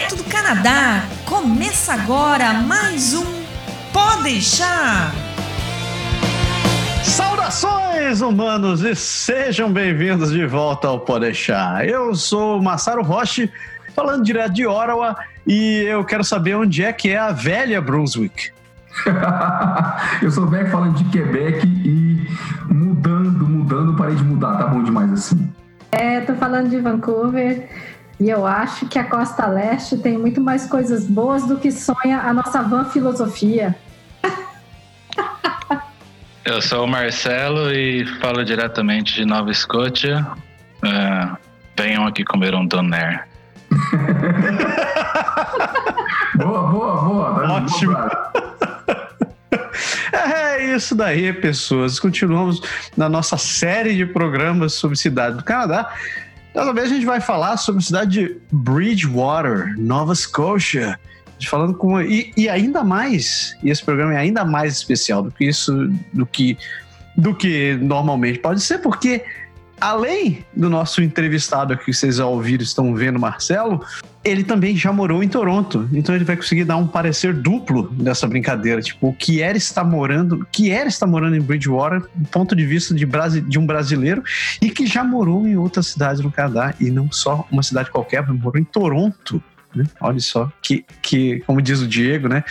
direto do Canadá. Começa agora mais um Pode deixar. Saudações, humanos, e sejam bem-vindos de volta ao Pode deixar. Eu sou o Massaro Roche, falando direto de Ottawa, e eu quero saber onde é que é a velha Brunswick. eu sou o Beck falando de Quebec e mudando, mudando, parei de mudar, tá bom demais assim. É, tô falando de Vancouver e eu acho que a Costa Leste tem muito mais coisas boas do que sonha a nossa van filosofia. Eu sou o Marcelo e falo diretamente de Nova Escócia. É, venham aqui comer um doner. boa, boa, boa. Tá Ótimo. É isso daí, pessoas. Continuamos na nossa série de programas sobre cidade do Canadá. Dessa vez a gente vai falar sobre a cidade de Bridgewater, Nova Scotia. Falando com. E, e ainda mais, e esse programa é ainda mais especial do que isso, do que, do que normalmente pode ser, porque além do nosso entrevistado aqui que vocês já ouviram, estão vendo, Marcelo, ele também já morou em Toronto. Então ele vai conseguir dar um parecer duplo dessa brincadeira. Tipo, o que era estar morando, que era estar morando em Bridgewater, do ponto de vista de, de um brasileiro, e que já morou em outras cidades no Canadá, e não só uma cidade qualquer, mas morou em Toronto. Né? Olha só, que, que, como diz o Diego, né?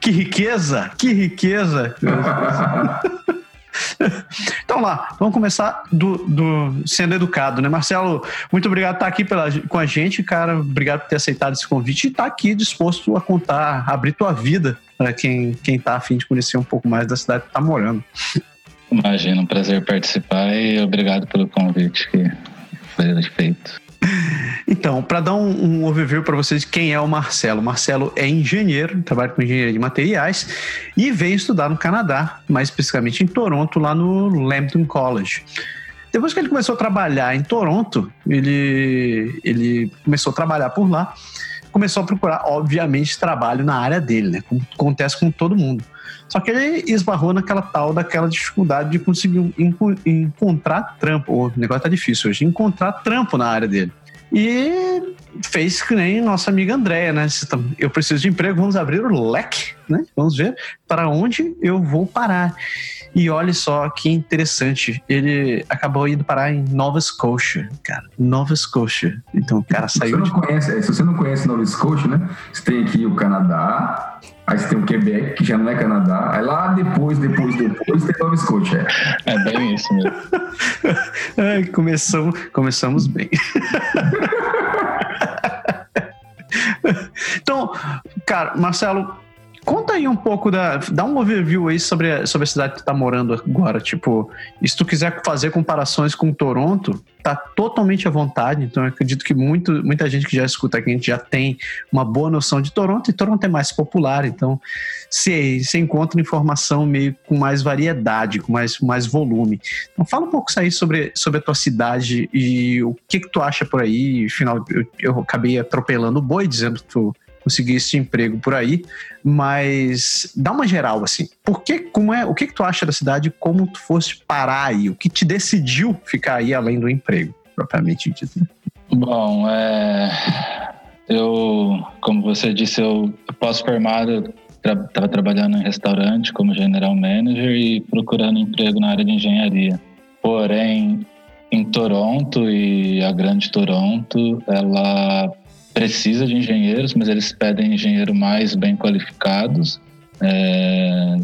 Que riqueza, que riqueza. então lá, vamos começar do, do, sendo educado, né? Marcelo, muito obrigado por estar aqui pela, com a gente, cara. Obrigado por ter aceitado esse convite e estar aqui disposto a contar, abrir tua vida para quem, quem tá afim de conhecer um pouco mais da cidade que tá morando. Imagina, um prazer participar e obrigado pelo convite que foi feito. Então, para dar um, um overview para vocês de quem é o Marcelo. O Marcelo é engenheiro, trabalha com engenharia de materiais e veio estudar no Canadá, mais especificamente em Toronto, lá no Lambton College. Depois que ele começou a trabalhar em Toronto, ele, ele começou a trabalhar por lá, começou a procurar, obviamente, trabalho na área dele, né? Como acontece com todo mundo. Só que ele esbarrou naquela tal daquela dificuldade de conseguir encontrar trampo. O negócio tá difícil hoje, encontrar trampo na área dele. E fez que nem nossa amiga Andréia, né? Eu preciso de emprego, vamos abrir o leque, né? Vamos ver para onde eu vou parar. E olha só que interessante, ele acabou indo parar em Nova Scotia, cara. Nova Scotia. Então o cara saiu. Se você não, de... conhece, se você não conhece Nova Scotia, né? Você tem aqui o Canadá, Aí você tem o Quebec, que já não é Canadá. Aí lá depois, depois, depois tem Nova Scotia. É, é bem isso mesmo. é, começamos, começamos bem. então, cara, Marcelo, Conta aí um pouco da. Dá um overview aí sobre a, sobre a cidade que tu tá morando agora. Tipo, se tu quiser fazer comparações com Toronto, tá totalmente à vontade. Então, acredito que muito, muita gente que já escuta aqui, a gente já tem uma boa noção de Toronto, e Toronto é mais popular. Então, você, você encontra informação meio com mais variedade, com mais, mais volume. Então, fala um pouco aí sobre, sobre a tua cidade e o que, que tu acha por aí. Afinal, eu, eu acabei atropelando o boi, dizendo que tu conseguir esse emprego por aí, mas dá uma geral assim. Por que, como é, o que, que tu acha da cidade? Como tu foste parar aí? O que te decidiu ficar aí além do emprego, propriamente dito? Bom, é, eu, como você disse, eu pós-formado estava tra trabalhando em restaurante como general manager e procurando emprego na área de engenharia. Porém, em Toronto e a Grande Toronto, ela precisa de engenheiros, mas eles pedem engenheiro mais bem qualificados. É,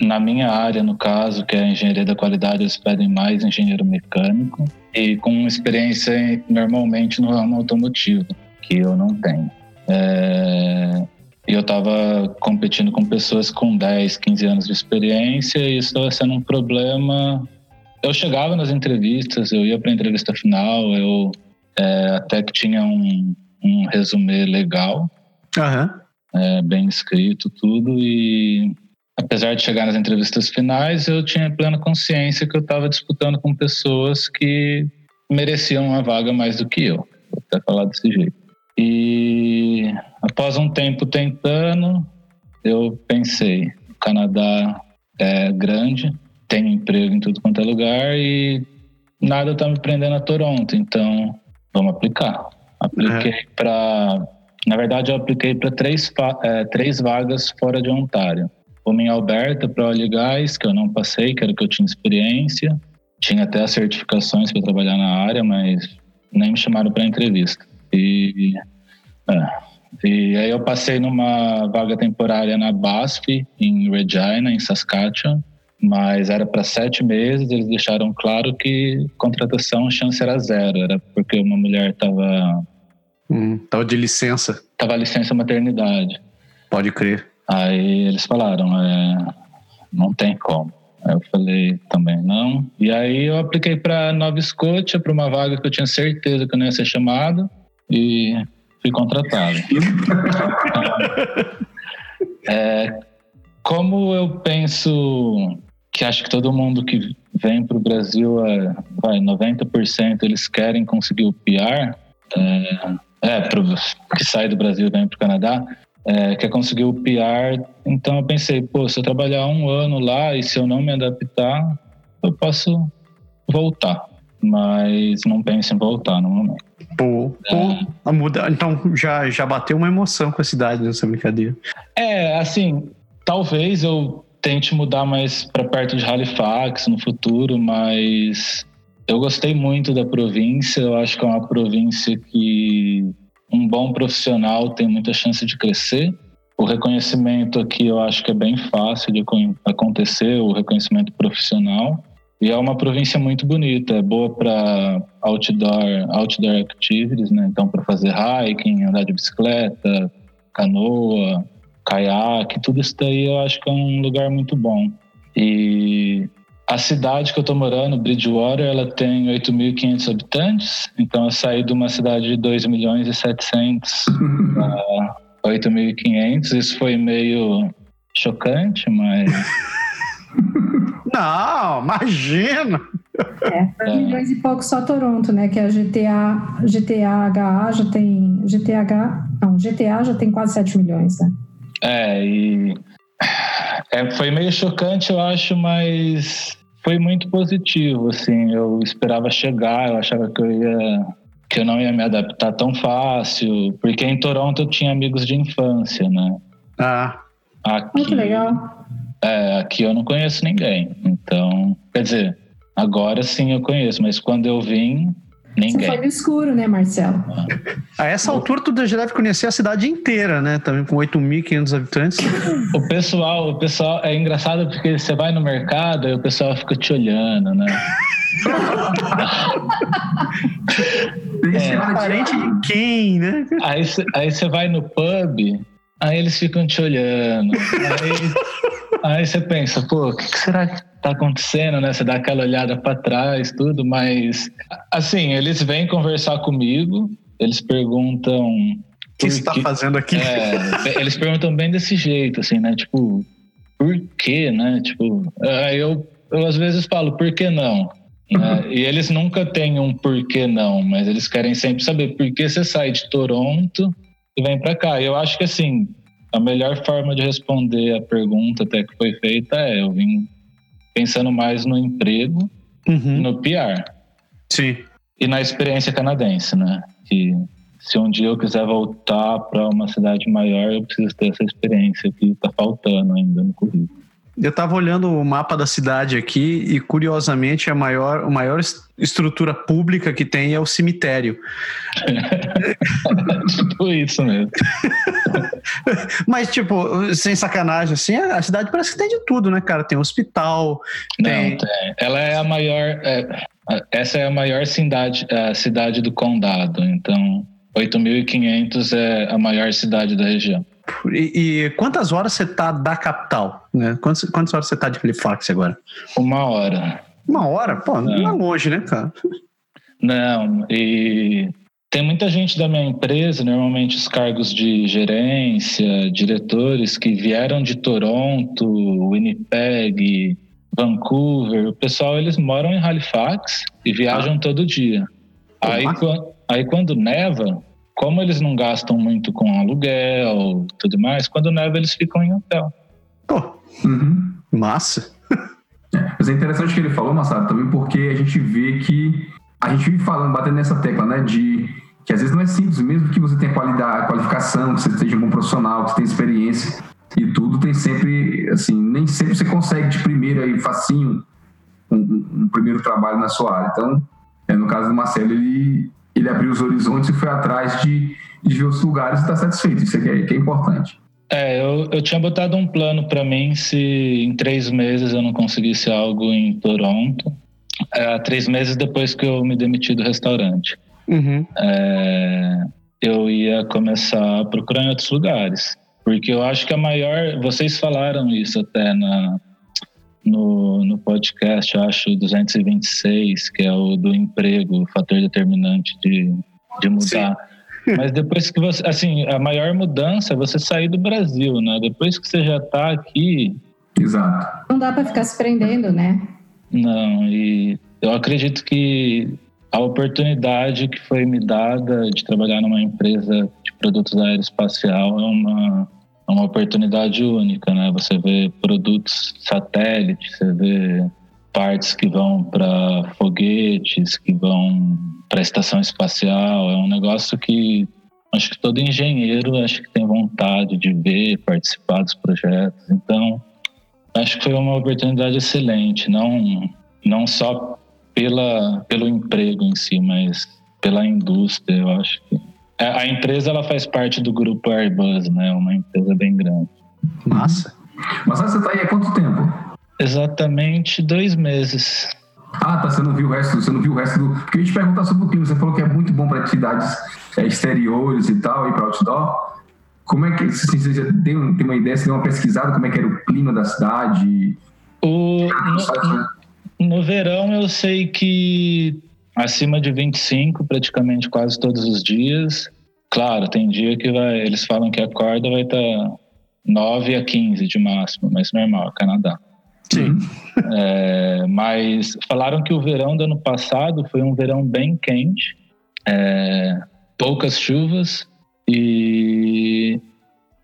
na minha área, no caso, que é a engenharia da qualidade, eles pedem mais engenheiro mecânico e com experiência normalmente no ramo automotivo, que eu não tenho. É, e eu estava competindo com pessoas com 10, 15 anos de experiência e isso estava sendo um problema. Eu chegava nas entrevistas, eu ia para a entrevista final, eu é, até que tinha um, um resumê legal, uhum. é, bem escrito, tudo. E apesar de chegar nas entrevistas finais, eu tinha plena consciência que eu estava disputando com pessoas que mereciam uma vaga mais do que eu. Vou até falar desse jeito. E após um tempo tentando, eu pensei: o Canadá é grande, tem emprego em tudo quanto é lugar e nada está me prendendo a Toronto, então vamos aplicar. Apliquei uhum. para Na verdade, eu apliquei para três, é, três vagas fora de Ontário. Uma em Alberta para óleo e gás, que eu não passei, que era que eu tinha experiência. Tinha até as certificações para trabalhar na área, mas nem me chamaram para entrevista. E, é, e aí eu passei numa vaga temporária na BASF, em Regina, em Saskatchewan, mas era para sete meses. Eles deixaram claro que contratação, chance era zero. Era porque uma mulher estava. Hum, tava de licença. Tava licença maternidade. Pode crer. Aí eles falaram: é, não tem como. Aí eu falei também não. E aí eu apliquei para Nova Escócia, para uma vaga que eu tinha certeza que eu não ia ser chamado. E fui contratado. é, como eu penso que acho que todo mundo que vem para o Brasil, é, vai, 90% eles querem conseguir o PR, é, é pro, que sai do Brasil e vem para o Canadá, é, quer conseguir o PR. Então eu pensei, pô, se eu trabalhar um ano lá e se eu não me adaptar, eu posso voltar. Mas não penso em voltar no momento. Pô, pô, a muda. Então já, já bateu uma emoção com a cidade nessa brincadeira. É, assim, talvez eu tente mudar mais para perto de Halifax no futuro, mas eu gostei muito da província. Eu acho que é uma província que um bom profissional tem muita chance de crescer. O reconhecimento aqui eu acho que é bem fácil de acontecer, o reconhecimento profissional. E é uma província muito bonita, é boa para outdoor, outdoor activities, né? Então, para fazer hiking, andar de bicicleta, canoa, caiaque, tudo isso daí eu acho que é um lugar muito bom. E a cidade que eu estou morando, Bridgewater, ela tem 8.500 habitantes, então eu saí de uma cidade de 2 milhões e 700 para 8.500. Isso foi meio chocante, mas Não, imagina! É, 2 milhões e pouco só Toronto, né? Que é a GTA, GTAHA já tem. GTH. Não, GTA já tem quase 7 milhões, né? É, e. É, foi meio chocante, eu acho, mas foi muito positivo, assim. Eu esperava chegar, eu achava que eu ia. que eu não ia me adaptar tão fácil, porque em Toronto eu tinha amigos de infância, né? Ah. Aqui, Muito legal. É, aqui eu não conheço ninguém. Então, quer dizer, agora sim eu conheço, mas quando eu vim, ninguém. Você foi no escuro, né, Marcelo? A essa altura tu já deve conhecer a cidade inteira, né? Também com 8.500 habitantes. O pessoal, o pessoal é engraçado porque você vai no mercado e o pessoal fica te olhando, né? é, parente de quem, né? Aí, aí você vai no pub, aí eles ficam te olhando. Aí Aí você pensa, pô, o que, que será que tá acontecendo, né? Você dá aquela olhada para trás, tudo, mas assim, eles vêm conversar comigo, eles perguntam. O que você está fazendo aqui? É, eles perguntam bem desse jeito, assim, né? Tipo, por quê, né? Tipo, aí eu, eu às vezes falo, por que não? Né? E eles nunca têm um por que não, mas eles querem sempre saber por que você sai de Toronto e vem para cá. E eu acho que assim, a melhor forma de responder a pergunta até que foi feita é eu vim pensando mais no emprego, uhum. no PR. Sim. E na experiência canadense, né? Que se um dia eu quiser voltar para uma cidade maior, eu preciso ter essa experiência que está faltando ainda no currículo. Eu estava olhando o mapa da cidade aqui e, curiosamente, a maior, a maior estrutura pública que tem é o cemitério. tipo isso mesmo. Mas, tipo, sem sacanagem, assim, a cidade parece que tem de tudo, né, cara? Tem hospital. Não, tem. tem. Ela é a maior. É, essa é a maior cidade, a cidade do condado. Então, 8.500 é a maior cidade da região. E, e, quantas horas você tá da capital? Né? Quantas, quantas horas você tá de Halifax agora? Uma hora. Uma hora? Pô, não, não é longe, né, cara? Não, e tem muita gente da minha empresa, normalmente os cargos de gerência, diretores, que vieram de Toronto, Winnipeg, Vancouver. O pessoal, eles moram em Halifax e viajam ah. todo dia. Aí, aí, quando neva, como eles não gastam muito com aluguel tudo mais, quando neva eles ficam em hotel. Pô, uhum. massa. É, mas é interessante o que ele falou, Massado, também porque a gente vê que a gente vive falando, batendo nessa tecla, né, de que às vezes não é simples, mesmo que você tenha qualidade, qualificação, que você seja um bom profissional, que você tenha experiência e tudo, tem sempre, assim, nem sempre você consegue de primeira e facinho um, um, primeiro trabalho na sua área. Então, é, no caso do Marcelo, ele, ele abriu os horizontes e foi atrás de, de ver os lugares e está satisfeito. Isso é, que é importante. É, eu, eu tinha botado um plano para mim se em três meses eu não conseguisse algo em Toronto, é, três meses depois que eu me demiti do restaurante. Uhum. É, eu ia começar a procurar em outros lugares. Porque eu acho que a maior. Vocês falaram isso até na, no, no podcast, acho 226, que é o do emprego, o fator determinante de, de mudar. Sim. Mas depois que você. Assim, a maior mudança é você sair do Brasil, né? Depois que você já está aqui. Exato. Não dá para ficar se prendendo, né? Não, e eu acredito que a oportunidade que foi me dada de trabalhar numa empresa de produtos aeroespacial é uma, é uma oportunidade única, né? Você vê produtos satélites, você vê partes que vão para foguetes, que vão para a estação espacial. É um negócio que acho que todo engenheiro acho que tem vontade de ver, participar dos projetos. Então, acho que foi uma oportunidade excelente, não não só pela pelo emprego em si, mas pela indústria. Eu acho que é, a empresa ela faz parte do grupo Airbus, né? Uma empresa bem grande. Massa. Mas você está aí há quanto tempo? Exatamente dois meses. Ah, tá. Você não viu o resto, você não viu o resto do. Porque eu ia te perguntar sobre o clima. Você falou que é muito bom para atividades é, exteriores e tal, e para outdoor. Como é que assim, você já tem, uma ideia, você deu uma pesquisada, como é que era o clima da cidade? O, no, no verão eu sei que acima de 25 praticamente quase todos os dias. Claro, tem dia que vai, eles falam que a corda vai estar tá 9 a 15 de máximo, mas normal, Canadá. Sim. É, mas falaram que o verão do ano passado foi um verão bem quente, é, poucas chuvas e,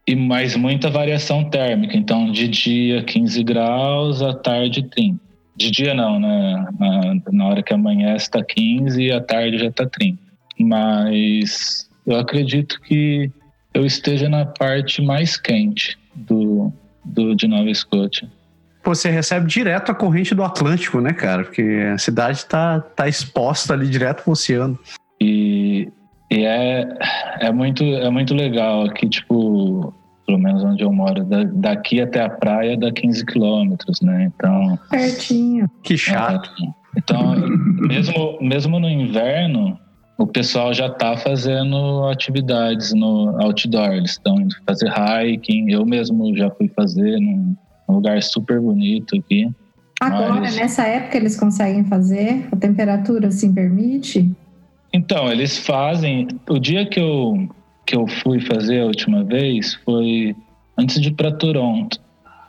e mais muita variação térmica. Então, de dia 15 graus, à tarde 30. De dia não, né? Na, na hora que amanhece está 15 e à tarde já está 30. Mas eu acredito que eu esteja na parte mais quente do, do de Nova Escócia. você recebe direto a corrente do Atlântico, né, cara? Porque a cidade está tá exposta ali direto pro oceano. E, e é, é, muito, é muito legal aqui, tipo, pelo menos onde eu moro, daqui até a praia dá 15 quilômetros, né? Então. Pertinho. Que chato. É, então, mesmo, mesmo no inverno, o pessoal já está fazendo atividades no outdoor. Eles estão indo fazer hiking. Eu mesmo já fui fazer num lugar super bonito aqui. Agora, Mas... nessa época, eles conseguem fazer? A temperatura assim permite? Então, eles fazem. O dia que eu que eu fui fazer a última vez foi antes de ir para Toronto.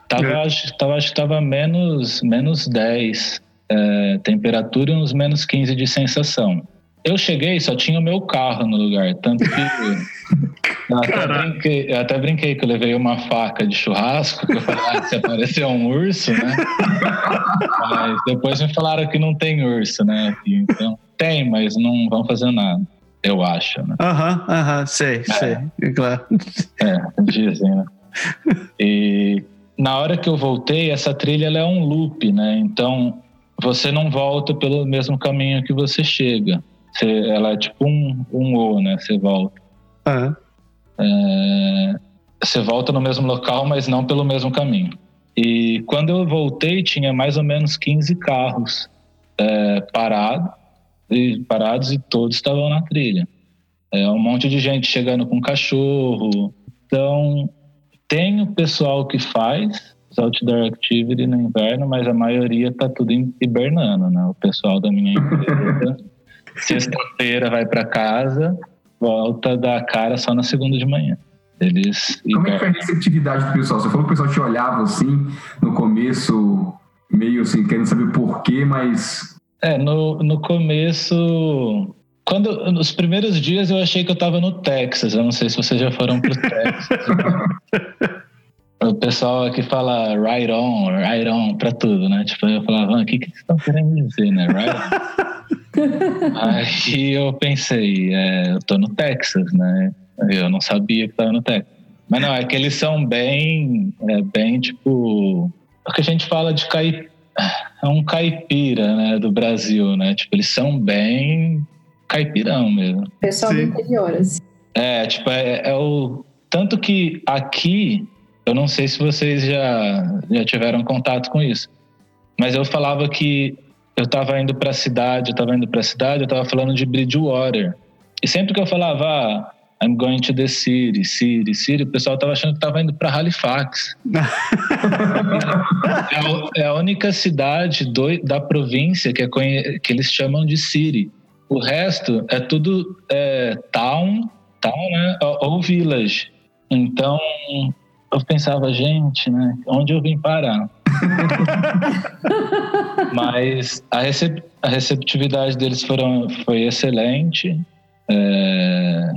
Tava, é. acho, tava, acho que tava menos, menos 10 é, temperatura e uns menos 15 de sensação. Eu cheguei, só tinha o meu carro no lugar, tanto que eu até, brinquei, eu até brinquei que eu levei uma faca de churrasco, que eu falei, ah, se aparecer um urso, né? mas depois me falaram que não tem urso, né? Então, tem, mas não vão fazer nada eu acho, né? Aham, aham, sei, é. sei, é claro. É, dizem, né? E na hora que eu voltei, essa trilha é um loop, né? Então você não volta pelo mesmo caminho que você chega. Você, ela é tipo um, um O, né? Você volta. Uhum. É, você volta no mesmo local, mas não pelo mesmo caminho. E quando eu voltei, tinha mais ou menos 15 carros é, parados parados e todos estavam na trilha. É um monte de gente chegando com cachorro. Então, tem o pessoal que faz os outdoor activity no inverno, mas a maioria tá tudo hibernando, né? O pessoal da minha empresa, sexta-feira vai para casa, volta da cara só na segunda de manhã. Eles Como é que foi a receptividade do pessoal? Você falou que o pessoal te olhava assim no começo, meio assim, querendo saber por quê, mas é, no, no começo. Quando, nos primeiros dias eu achei que eu estava no Texas. Eu não sei se vocês já foram pro Texas. o pessoal aqui fala right on, right on pra tudo, né? Tipo, eu falava, o que, que vocês estão querendo dizer, né? Right on. Aí eu pensei, é, eu tô no Texas, né? Eu não sabia que tava no Texas. Mas não, é que eles são bem, é, bem tipo. O que a gente fala de caipira. É um caipira, né? Do Brasil, né? Tipo, eles são bem caipirão mesmo. Pessoal Sim. do interior, assim. É, tipo, é, é o. Tanto que aqui, eu não sei se vocês já, já tiveram contato com isso, mas eu falava que eu estava indo para a cidade, eu estava indo para a cidade, eu estava falando de Bridgewater. E sempre que eu falava, ah, I'm going to the city, city, city, o pessoal estava achando que estava indo para Halifax. é, é, a única cidade do, da província que, é, que eles chamam de city. O resto é tudo é, town, town né? ou, ou village. Então, eu pensava, gente, né? Onde eu vim parar? Mas a, recep a, receptividade deles foram, foi excelente. É,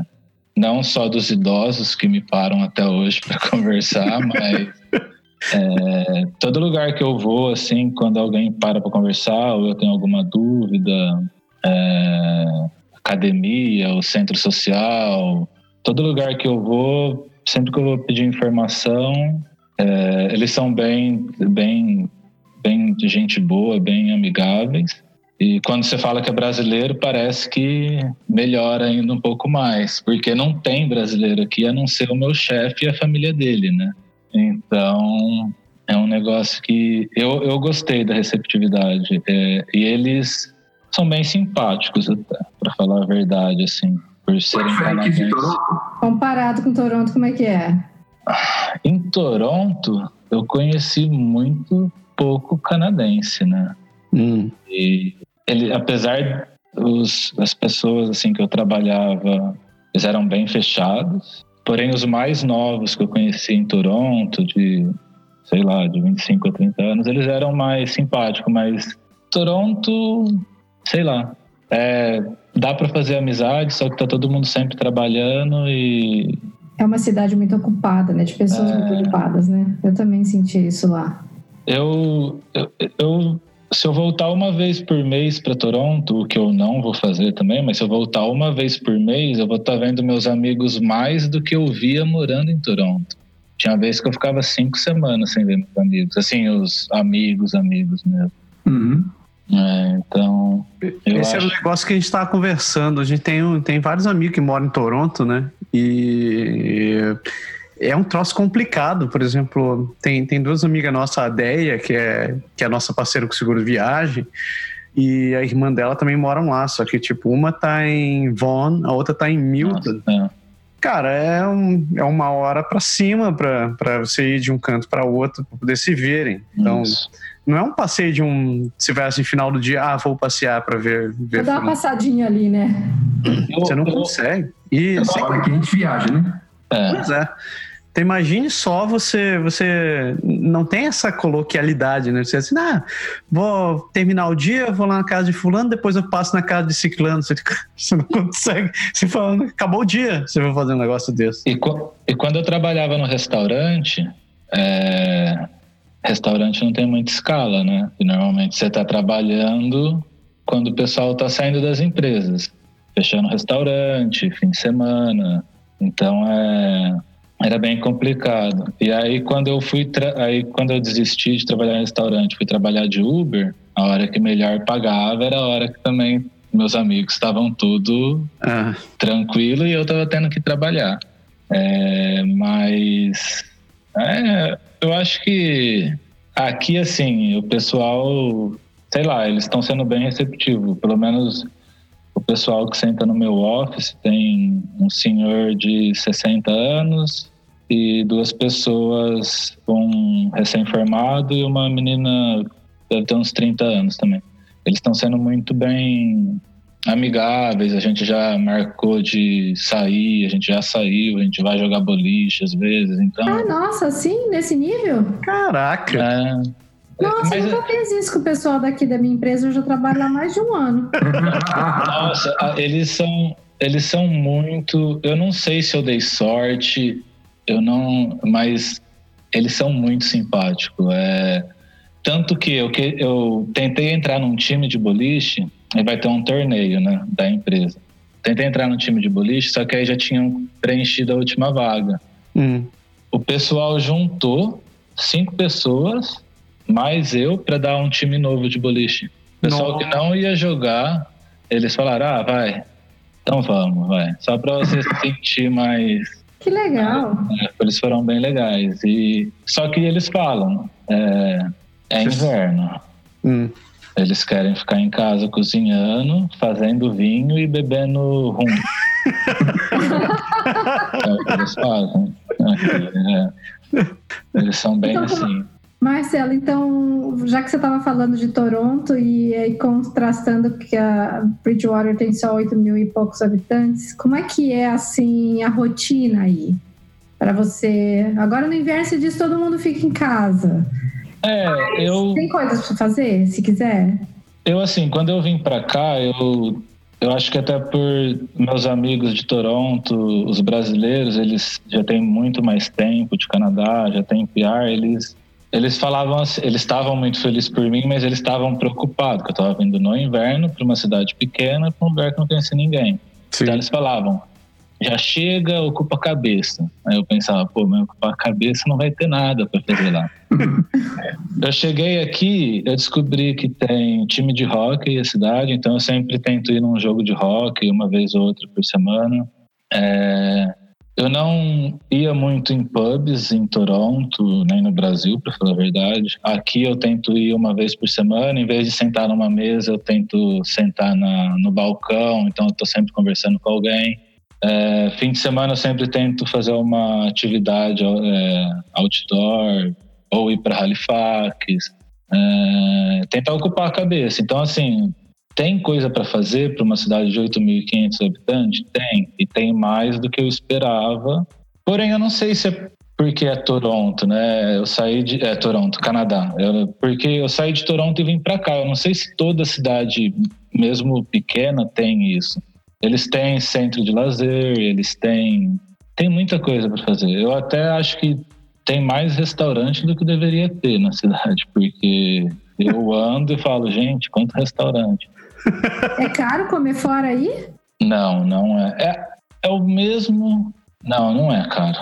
não só dos idosos que me param até hoje para conversar, mas é, todo lugar que eu vou, assim, quando alguém para para conversar ou eu tenho alguma dúvida, é, academia, o centro social, todo lugar que eu vou, sempre que eu vou pedir informação, é, eles são bem, bem, bem de gente boa, bem amigáveis. E quando você fala que é brasileiro, parece que melhora ainda um pouco mais, porque não tem brasileiro aqui a não ser o meu chefe e a família dele, né? Então é um negócio que eu, eu gostei da receptividade. É, e eles são bem simpáticos, até, para falar a verdade, assim, por serem canadenses. Comparado com Toronto, como é que é? Em Toronto, eu conheci muito pouco canadense, né? Hum. E ele, apesar os, as pessoas assim que eu trabalhava, eles eram bem fechados. Porém, os mais novos que eu conheci em Toronto, de sei lá, de 25 a 30 anos, eles eram mais simpáticos, mas Toronto, sei lá, é, dá para fazer amizade, só que tá todo mundo sempre trabalhando e é uma cidade muito ocupada, né? De pessoas é... muito ocupadas, né? Eu também senti isso lá. Eu, eu, eu se eu voltar uma vez por mês para Toronto, o que eu não vou fazer também, mas se eu voltar uma vez por mês, eu vou estar tá vendo meus amigos mais do que eu via morando em Toronto. Tinha vez que eu ficava cinco semanas sem ver meus amigos, assim, os amigos, amigos mesmo. Uhum. É, então. Esse acho... era o negócio que a gente estava conversando. A gente tem, tem vários amigos que moram em Toronto, né? E é um troço complicado. Por exemplo, tem, tem duas amigas nossas, a Deia, que é, que é a nossa parceira com seguro viagem, e a irmã dela também moram lá. Só que, tipo, uma tá em Vaughan, a outra tá em Milton. Nossa, é. Cara, é, um, é uma hora para cima para você ir de um canto para outro, para poder se verem. Então. Isso não é um passeio de um. Se tivesse no final do dia, ah, vou passear para ver. ver Vou dar uma passadinha ali, né? Você não consegue. E sem... hora que a gente viaja, né? É. Pois é. Então imagine só você, você não tem essa coloquialidade, né? Você assim, ah, vou terminar o dia, vou lá na casa de fulano, depois eu passo na casa de ciclano. Você, você não consegue. Você fala, acabou o dia, você vai fazer um negócio desse. E, e quando eu trabalhava no restaurante, é, restaurante não tem muita escala, né? E normalmente você está trabalhando quando o pessoal está saindo das empresas, fechando restaurante, fim de semana. Então é era bem complicado. E aí quando eu fui aí quando eu desisti de trabalhar em restaurante, fui trabalhar de Uber, a hora que melhor pagava era a hora que também meus amigos estavam tudo ah. tranquilo e eu estava tendo que trabalhar. É, mas é, eu acho que aqui, assim, o pessoal, sei lá, eles estão sendo bem receptivos. Pelo menos pessoal que senta no meu office tem um senhor de 60 anos e duas pessoas, um recém-formado e uma menina deve ter uns 30 anos também. Eles estão sendo muito bem amigáveis, a gente já marcou de sair, a gente já saiu, a gente vai jogar boliche às vezes, então... Ah, nossa, sim? Nesse nível? Caraca! É, nossa, Mas, eu nunca fiz isso com o pessoal daqui da minha empresa, eu já trabalho há mais de um ano. Nossa, eles são, eles são muito... Eu não sei se eu dei sorte, eu não... Mas eles são muito simpáticos, é... Tanto que eu, que eu tentei entrar num time de boliche e vai ter um torneio, né, da empresa. Tentei entrar no time de boliche, só que aí já tinham preenchido a última vaga. Hum. O pessoal juntou cinco pessoas, mais eu, para dar um time novo de boliche. O pessoal Nossa. que não ia jogar, eles falaram: ah, vai, então vamos, vai. Só para você se sentir mais. Que legal. É, eles foram bem legais. E só que eles falam: é, é inverno. Hum. Eles querem ficar em casa cozinhando, fazendo vinho e bebendo rum. é o que eles fazem. aqui, é. Eles são bem Então, assim. Marcelo, então, já que você estava falando de Toronto e aí contrastando que a Bridgewater tem só 8 mil e poucos habitantes, como é que é, assim, a rotina aí? Para você... Agora no inverno você diz que todo mundo fica em casa. É, eu, Tem coisas para fazer, se quiser? eu assim, quando eu vim pra cá, eu, eu acho que até por meus amigos de Toronto, os brasileiros, eles já têm muito mais tempo de Canadá, já têm PR, eles eles falavam assim, eles estavam muito felizes por mim, mas eles estavam preocupados, que eu estava vindo no inverno para uma cidade pequena, para um lugar que não conhecia ninguém. Sim. Então eles falavam, já chega, ocupa a cabeça. Aí eu pensava, pô, mas ocupar a cabeça não vai ter nada para fazer lá. eu cheguei aqui, eu descobri que tem time de hockey na cidade, então eu sempre tento ir num jogo de hockey uma vez ou outra por semana. É, eu não ia muito em pubs em Toronto, nem no Brasil, para falar a verdade. Aqui eu tento ir uma vez por semana, em vez de sentar numa mesa, eu tento sentar na, no balcão, então eu estou sempre conversando com alguém. É, fim de semana eu sempre tento fazer uma atividade é, outdoor ou ir para Halifax, é, tentar ocupar a cabeça. Então, assim, tem coisa para fazer para uma cidade de 8.500 habitantes? Tem, e tem mais do que eu esperava. Porém, eu não sei se é porque é Toronto, né? Eu saí de é Toronto, Canadá. Eu, porque eu saí de Toronto e vim para cá. Eu não sei se toda cidade, mesmo pequena, tem isso. Eles têm centro de lazer, eles têm tem muita coisa para fazer. Eu até acho que tem mais restaurante do que deveria ter na cidade, porque eu ando e falo, gente, quanto restaurante. É caro comer fora aí? Não, não é. É, é o mesmo. Não, não é caro.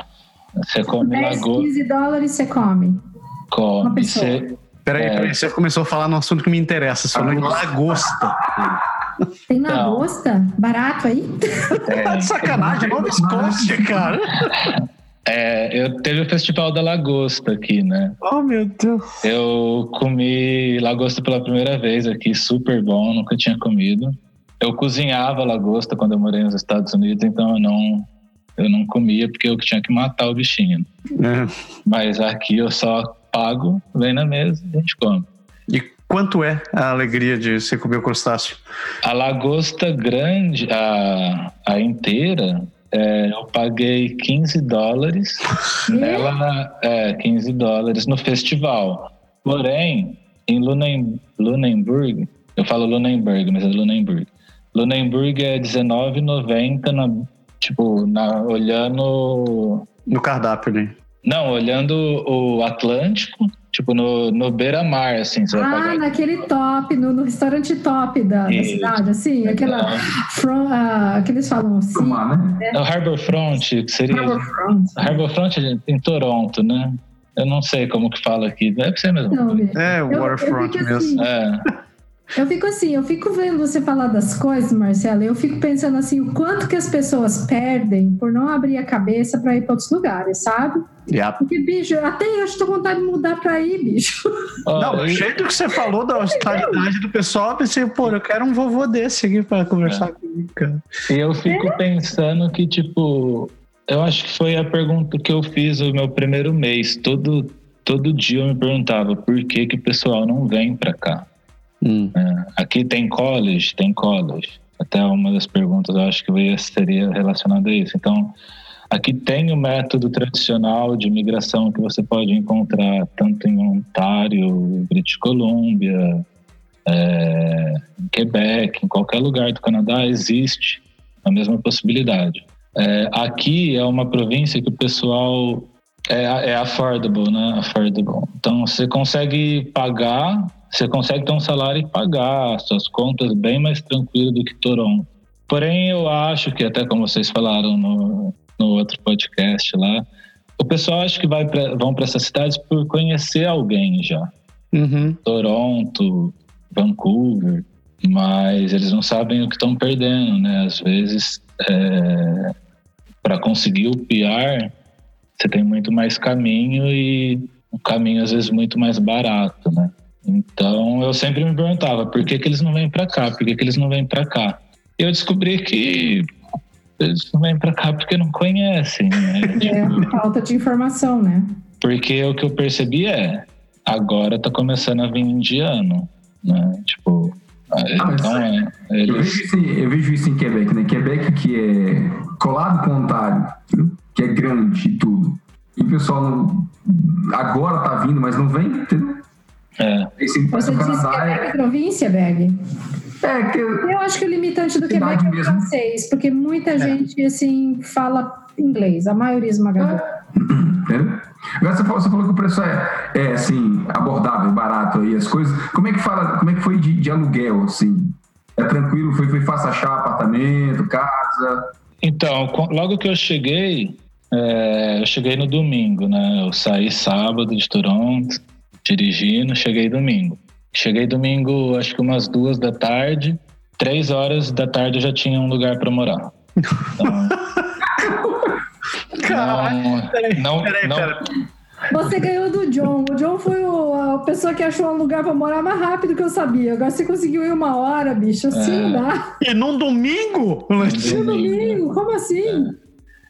Você come 10, lagosta. 15 dólares você come. Uma Come. pessoa. Você, Peraí, É. peraí, você começou a falar no assunto que me interessa. Você falou em lagosta. Tem Não. lagosta? Barato aí? Tá de sacanagem, Nova Escócia, cara. é, eu teve o Festival da Lagosta aqui, né? Oh, meu Deus. Eu comi lagosta pela primeira vez aqui, super bom, nunca tinha comido. Eu cozinhava lagosta quando eu morei nos Estados Unidos, então eu não, eu não comia porque eu tinha que matar o bichinho. É. Mas aqui eu só pago, vem na mesa e a gente come. E quanto é a alegria de você comer o crustáceo? A lagosta grande, a, a inteira, é, eu paguei 15 dólares nela, é, 15 dólares no festival. Porém, em Lunen, Lunenburg, eu falo Lunenburg, mas é Lunenburg. Lunenburg é R$19,90 na, tipo, na, olhando No cardápio, né? Não, olhando o Atlântico, tipo no, no beira-mar, assim, você vai Ah, pagar. naquele top, no, no restaurante top da, da cidade, assim, aquela. From, ah, que eles falam assim. Tomar, né? É o Harbor Front, que seria. Harbourfront. Harbor Front é em Toronto, né? Eu não sei como que fala aqui, deve ser mesmo. Não. É, o Eu- eu waterfront mesmo. assim, É, Eu fico assim, eu fico vendo você falar das coisas, Marcelo, e eu fico pensando assim, o quanto que as pessoas perdem por não abrir a cabeça para ir para outros lugares, sabe? Yep. Porque, bicho, até eu estou com vontade de mudar para aí, bicho. Ó, Não, o jeito que você falou da hospitalidade do pessoal, eu pensei, pô, eu quero um vovô desse aqui pra conversar comigo, cara. E eu fico pensando que, tipo, eu acho que foi a pergunta que eu fiz no meu primeiro mês. Todo, todo dia eu me perguntava por que, que o pessoal não vem pra cá. Hum. Aqui tem college? Tem college. Até uma das perguntas eu acho que seria relacionada a isso. Então, aqui tem o método tradicional de imigração que você pode encontrar tanto em Ontário, British Columbia, é, em Quebec, em qualquer lugar do Canadá existe a mesma possibilidade. É, aqui é uma província que o pessoal é, é affordable, né? Affordable. Então você consegue pagar você consegue ter um salário e pagar suas contas bem mais tranquilo do que Toronto. Porém, eu acho que, até como vocês falaram no, no outro podcast lá, o pessoal acha que vai pra, vão para essas cidades por conhecer alguém já. Uhum. Toronto, Vancouver, mas eles não sabem o que estão perdendo, né? Às vezes, é, para conseguir o PR, você tem muito mais caminho e um caminho às vezes muito mais barato, né? Então eu sempre me perguntava por que, que eles não vêm para cá, por que, que eles não vêm para cá. E eu descobri que eles não vêm para cá porque não conhecem, né? É, falta de informação, né? Porque o que eu percebi é agora tá começando a vir indiano, né? Tipo, Ah, mas então é, Eu eles, vejo, isso, em- eu vejo isso em Quebec, né? Quebec que é colado com Ontário, que é grande e tudo. E o pessoal não, agora tá vindo, mas não vem, entendeu? É, Esse Você disse que Canadá é província, Berg? é, é que Eu acho que o limitante do Quebec é o mesmo. francês, porque muita gente, assim, fala inglês, a maioria esmagadora. Entendeu? Agora você falou, você falou que o preço é, é assim, abordável, barato aí, as coisas. Como é que fala, como é que foi de, de aluguel, assim? É tranquilo? Foi, foi fácil achar apartamento, casa? Então, logo que eu cheguei, é, eu cheguei no domingo, né? Eu saí sábado de Toronto, dirigindo, cheguei domingo. Cheguei domingo, acho que umas duas da tarde. Três horas da tarde eu já tinha um lugar para morar. Então, Caralho. Peraí, não, peraí, não, peraí. Você ganhou do John. O John foi o- a pessoa que achou um lugar pra morar mais rápido que eu sabia. Agora você conseguiu em uma hora, bicho. Assim É. não dá. E num domingo? no No domingo. domingo, como assim?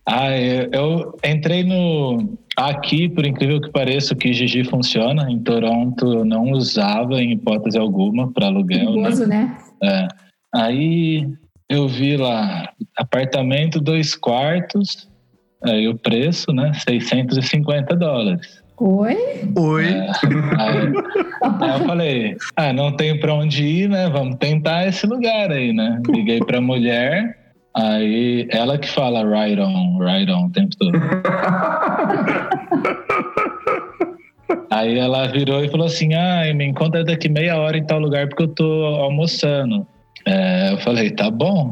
Ah, eu, eu entrei no. Aqui, por incrível que pareça, o Kijiji funciona. Em Toronto, eu não usava em hipótese alguma para aluguel. Né? Perigoso, né? É. Aí eu vi lá, apartamento dois quartos, aí o preço, né? 650 dólares. Oi? Oi. Aí, aí eu falei, ah, não tenho pra onde ir, né? Vamos tentar esse lugar aí, né? Liguei pra mulher, aí ela que fala right on, right on o tempo todo. Aí ela virou e falou assim: Ah, me encontra daqui meia hora em tal lugar porque eu tô almoçando. É, eu falei: Tá bom.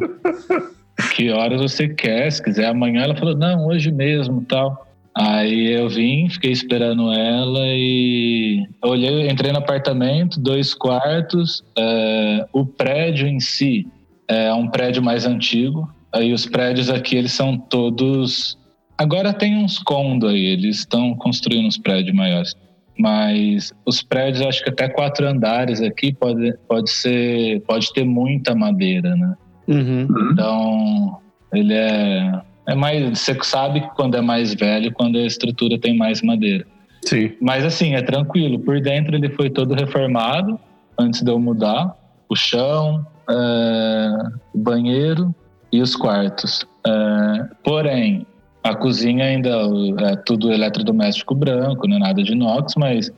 Que horas você quer? Se quiser amanhã. Ela falou: Não, hoje mesmo tal. Aí eu vim, fiquei esperando ela e olhei, entrei no apartamento, dois quartos. é, o prédio em si é um prédio mais antigo. Aí os prédios aqui eles são todos. Agora tem uns condo aí, eles estão construindo uns prédios maiores. Mas os prédios, acho que até quatro andares aqui pode, pode ser, pode ter muita madeira, né? Uhum. Então, ele é, é mais. Você sabe que quando é mais velho, quando a estrutura tem mais madeira. Sim. Mas assim, é tranquilo. Por dentro ele foi todo reformado antes de eu mudar. O chão, é, o banheiro e os quartos. É, porém, a cozinha ainda é tudo eletrodoméstico branco, não é nada de inox, mas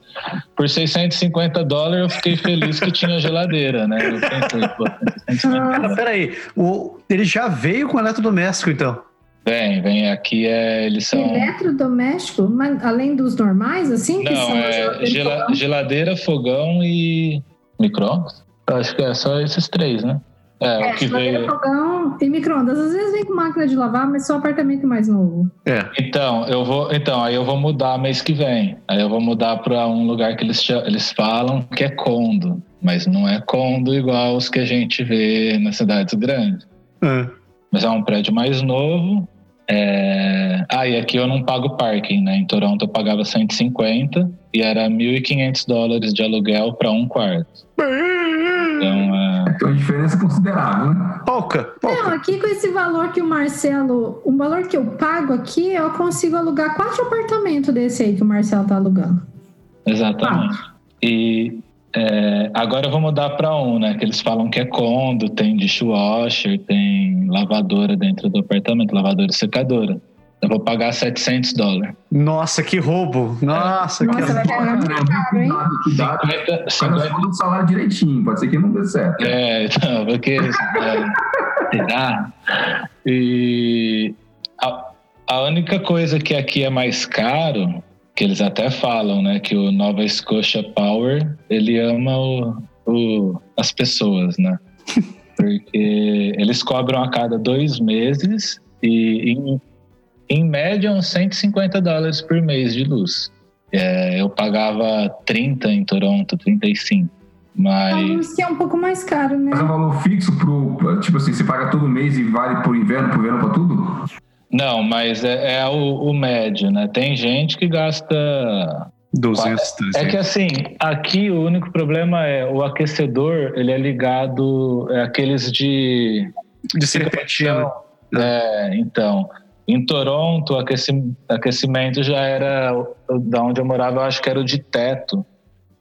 por 650 dólares eu fiquei feliz que tinha geladeira, né? Eu pensei, pô, 650 Cara, peraí. O, ele já veio com eletrodoméstico, então. Vem, vem. Aqui é, eles são. Eletrodoméstico, mas além dos normais, assim? que Não, são é geladeira, fogão e micro-ondas. Acho que é só esses três, né? É, É, o que veio. fogão e micro-ondas. Às vezes vem com máquina de lavar, mas só apartamento mais novo. É. Então, eu vou. Então, aí eu vou mudar mês que vem. Aí eu vou mudar para um lugar que eles, eles falam que é condo. Mas não é condo igual os que a gente vê nas cidades grandes. É. Mas é um prédio mais novo. É... Ah, e aqui eu não pago parking, né? Em Toronto eu pagava 150 e era 1.500 dólares de aluguel para um quarto. Então, é... Tem uma diferença considerável, né? Pouca, Não, pouca. aqui com esse valor que o Marcelo. O valor que eu pago aqui, eu consigo alugar quatro apartamentos desse aí que o Marcelo tá alugando. exatamente. E é, agora eu vou mudar para um, né? Que eles falam que é condo, tem dishwasher, tem lavadora dentro do apartamento, lavadora e secadora. Eu vou pagar 700 dólares. Nossa, que roubo. Nossa, Nossa, que vai pagar muito caro, hein? Cuidado, cuidado. 50, Cara, 50 falando do salário direitinho, pode ser que não dê certo. É, então, porque. É, será? E a, a única coisa que aqui é mais caro que eles até falam, né, que o Nova Scotia Power ele ama o, o, as pessoas, né? Porque eles cobram a cada dois meses e em, em média uns 150 dólares por mês de luz. É, eu pagava 30 em Toronto, 35. Mas. A luz que é um pouco mais caro, né? Mas é um valor fixo pro. Tipo assim, você paga todo mês e vale por inverno, por verão, pra tudo? Não, mas é, é o, o, médio, né? Tem gente que gasta. 200, 300. É que assim, aqui o único problema é o aquecedor, ele é ligado. É aqueles de. De serpentina. É, então. Em Toronto, o aquecimento já era. Da onde eu morava, eu acho que era o de teto.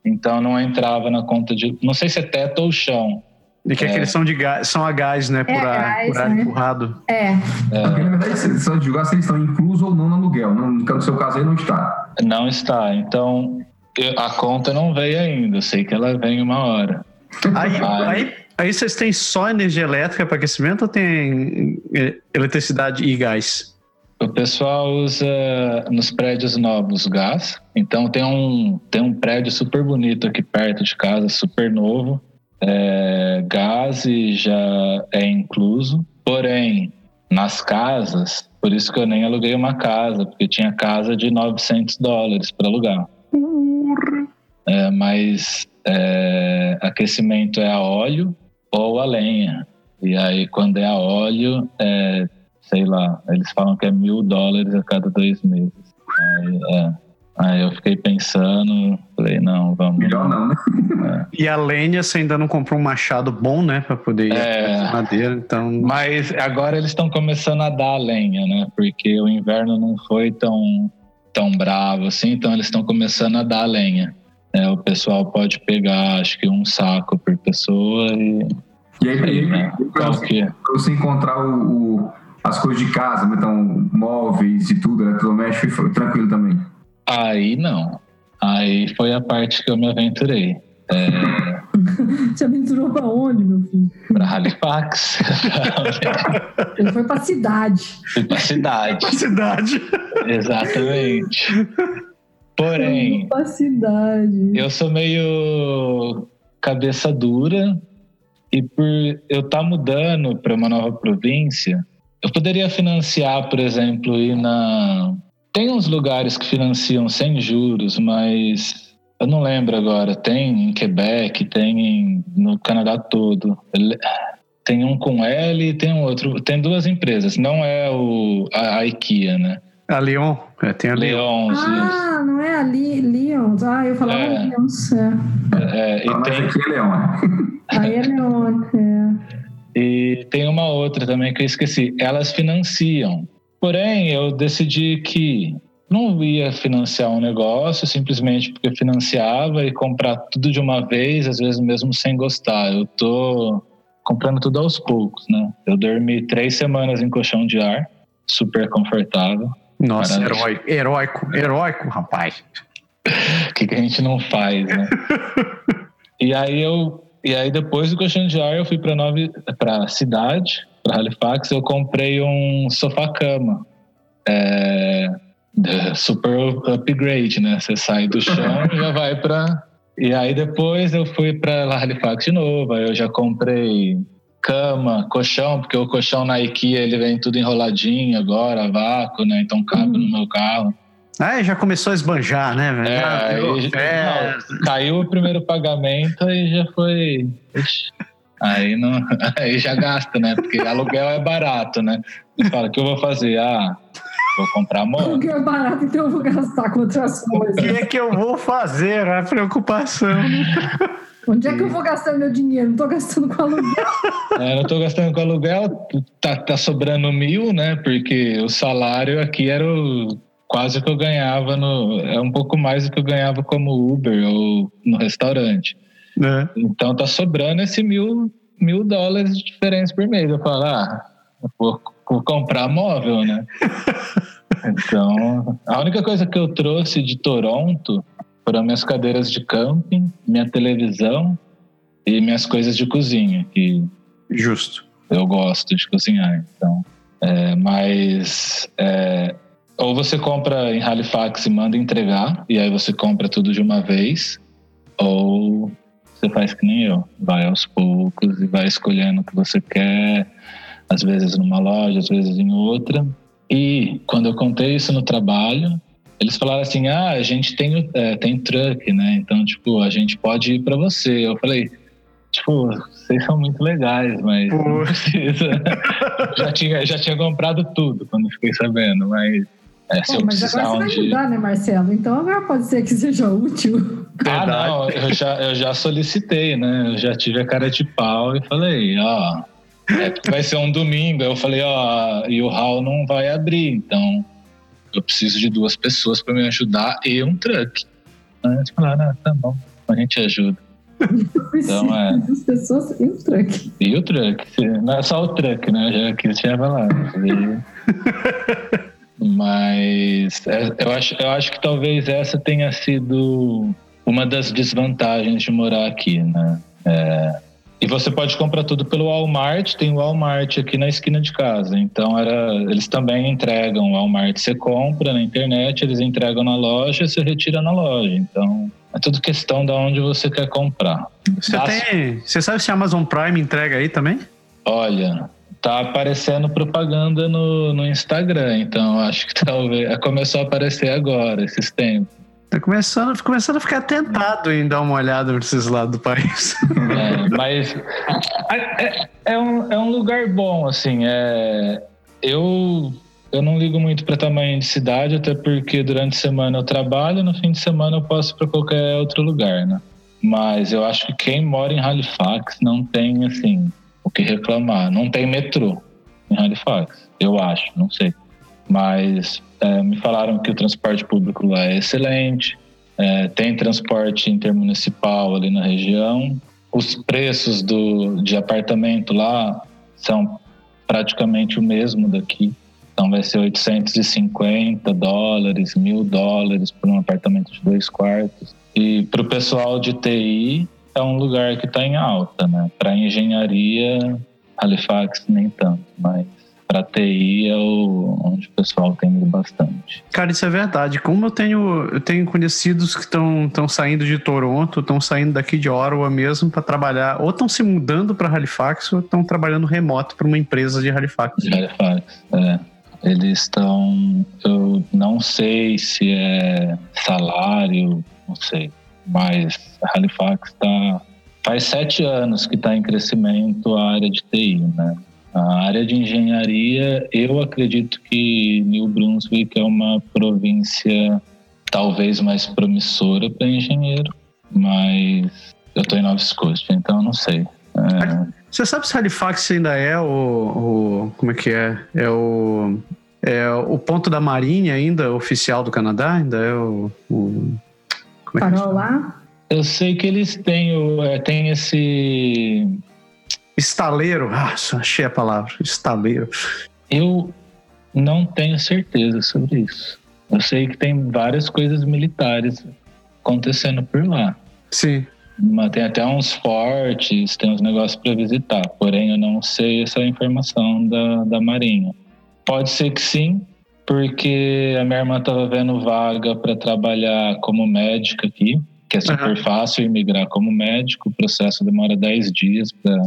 Então não entrava na conta de. Não sei se é teto ou chão. E que é. aqueles são, de gás, são a gás, né? Por, é ar, gás, por ar né? empurrado. É. é. Porque, na verdade, são de gás, eles estão inclusos ou não no aluguel. No seu caso aí não está. Não está. Então, a conta não veio ainda. Eu sei que ela vem uma hora. Aí, aí, aí vocês têm só energia elétrica para aquecimento ou tem eh, eletricidade e gás? O pessoal usa nos prédios novos gás. Então tem um, tem um prédio super bonito aqui perto de casa, super novo é, gás já é incluso, porém, nas casas, por isso que eu nem aluguei uma casa, porque tinha casa de 900 dólares para alugar. É, mas é, aquecimento é a óleo ou a lenha. E aí, quando é a óleo, é, sei lá, eles falam que é mil dólares a cada dois meses. Aí, é, Aí eu fiquei pensando, falei, não, vamos. Melhor não, né? É. E a lenha você ainda não comprou um machado bom, né? Pra poder ir é, madeira, então. Mas agora eles estão começando a dar a lenha, né? Porque o inverno não foi tão, tão bravo assim, então eles estão começando a dar a lenha. É, o pessoal pode pegar, acho que um saco por pessoa e. E aí, aí né? pra, você, pra você encontrar o, o, as coisas de casa, então móveis e tudo, eletrodoméstico, foi tranquilo também. Aí não. Aí foi a parte que eu me aventurei. É... Você aventurou pra onde, meu filho? Pra Halifax. Ele foi pra cidade. Fui pra cidade. Pra cidade. Exatamente. Porém. Pra cidade. Eu sou meio cabeça dura e por eu estar tá mudando para uma nova província, eu poderia financiar, por exemplo, ir na tem uns lugares que financiam sem juros, mas eu não lembro agora. Tem em Quebec, tem em, no Canadá todo. Tem um com L e tem um outro. Tem duas empresas. Não é o, a, a IKEA, né? A Leon. É, tem a Leon. Ah, não é a Li, Leon. Ah, eu falava é. Leon. É. É, e ah, tem... aqui é Leon. Aí é Leon, é. E tem uma outra também que eu esqueci. Elas financiam. Porém, eu decidi que não ia financiar um negócio simplesmente porque financiava e comprar tudo de uma vez, às vezes mesmo sem gostar. Eu tô comprando tudo aos poucos, né? Eu dormi três semanas em colchão de ar, super confortável. Nossa, heróico, heróico, heróico, rapaz. O que, que a gente não faz, né? e aí eu, e aí depois do colchão de ar eu fui para nova, para cidade para Halifax, eu comprei um sofá-cama. É, super upgrade, né? Você sai do chão e já vai para. E aí depois eu fui para Halifax de novo. Aí eu já comprei cama, colchão, porque o colchão na IKEA ele vem tudo enroladinho agora, vácuo, né? Então cabe uhum. no meu carro. Ah, já começou a esbanjar, né? Velho? É, ah, aí, não, caiu o primeiro pagamento e já foi. Aí, não, aí já gasta, né? Porque aluguel é barato, né? Você fala, o que eu vou fazer? Ah, vou comprar moto. Aluguel é barato, então eu vou gastar com outras coisas. O que é que eu vou fazer? A preocupação. Onde é que eu vou gastar meu dinheiro? Não tô gastando com aluguel. É, não tô gastando com aluguel, tá, tá sobrando mil, né? Porque o salário aqui era o, quase que eu ganhava no. É um pouco mais do que eu ganhava como Uber ou no restaurante. É. Então tá sobrando esse mil, mil dólares de diferença por mês. Eu falo, ah, vou, vou comprar móvel, né? então, a única coisa que eu trouxe de Toronto foram minhas cadeiras de camping, minha televisão e minhas coisas de cozinha. Que Justo. Eu gosto de cozinhar, então. É, mas é, ou você compra em Halifax e manda entregar, e aí você compra tudo de uma vez, ou você faz que nem eu, vai aos poucos e vai escolhendo o que você quer, às vezes numa loja, às vezes em outra. E quando eu contei isso no trabalho, eles falaram assim: ah, a gente tem, é, tem truck, né? Então, tipo, a gente pode ir para você. Eu falei, tipo, vocês são muito legais, mas Pô. não precisa. já, tinha, já tinha comprado tudo quando fiquei sabendo, mas. É, Pô, eu mas agora você vai ajudar, né, Marcelo? Então agora pode ser que seja útil. Ah, não, eu já, eu já solicitei, né? Eu já tive a cara de pau e falei, ó, é, vai ser um domingo. Eu falei, ó, e o hall não vai abrir, então eu preciso de duas pessoas para me ajudar e um truck. Aí eles falaram, ah, tá bom, a gente ajuda. Então, é. Duas pessoas e um truck. E o truck. Não é só o truck, né? Já que tinha lá. Mas é, eu, acho, eu acho que talvez essa tenha sido uma das desvantagens de morar aqui, né? É, e você pode comprar tudo pelo Walmart, tem o Walmart aqui na esquina de casa. Então era, eles também entregam o Walmart, você compra na internet, eles entregam na loja, você retira na loja. Então é tudo questão de onde você quer comprar. Você, tem, você sabe se a Amazon Prime entrega aí também? Olha, tá aparecendo propaganda no, no Instagram, então acho que talvez começou a aparecer agora, esses tempos. Tá começando, começando a ficar tentado em dar uma olhada nesses lados do país. É, mas é, é, é, um, é um lugar bom, assim. É, eu, eu não ligo muito para tamanho de cidade, até porque durante a semana eu trabalho, no fim de semana eu posso para qualquer outro lugar, né? Mas eu acho que quem mora em Halifax não tem, assim, o que reclamar. Não tem metrô em Halifax, eu acho, não sei. Mas é, me falaram que o transporte público lá é excelente, é, tem transporte intermunicipal ali na região. Os preços do, de apartamento lá são praticamente o mesmo daqui. Então vai ser 850 dólares, mil dólares por um apartamento de dois quartos. E para o pessoal de TI é um lugar que está em alta, né? Para engenharia, Halifax nem tanto, mas para TI é o, onde o pessoal tem ido bastante. Cara, isso é verdade. Como eu tenho, eu tenho conhecidos que estão saindo de Toronto, estão saindo daqui de Ottawa mesmo para trabalhar, ou estão se mudando para Halifax, ou estão trabalhando remoto para uma empresa de Halifax. De Halifax, é. Eles estão. Eu não sei se é salário, não sei. Mas Halifax está. Faz sete anos que está em crescimento a área de TI, né? A área de engenharia, eu acredito que New Brunswick é uma província talvez mais promissora para engenheiro, mas eu estou em Nova Scotia, então não sei. É... Você sabe se Halifax ainda é o, o, como é que é? É o é o ponto da Marinha ainda oficial do Canadá, ainda é o, o como é que lá? Eu sei que eles têm o, é, tem esse Estaleiro, ah, achei a palavra, estaleiro. Eu não tenho certeza sobre isso. Eu sei que tem várias coisas militares acontecendo por lá. Sim. Mas tem até uns fortes, tem uns negócios para visitar. Porém, eu não sei essa informação da, da Marinha. Pode ser que sim, porque a minha irmã estava vendo vaga para trabalhar como médica aqui, que é super uhum. fácil imigrar como médico. O processo demora 10 dias para.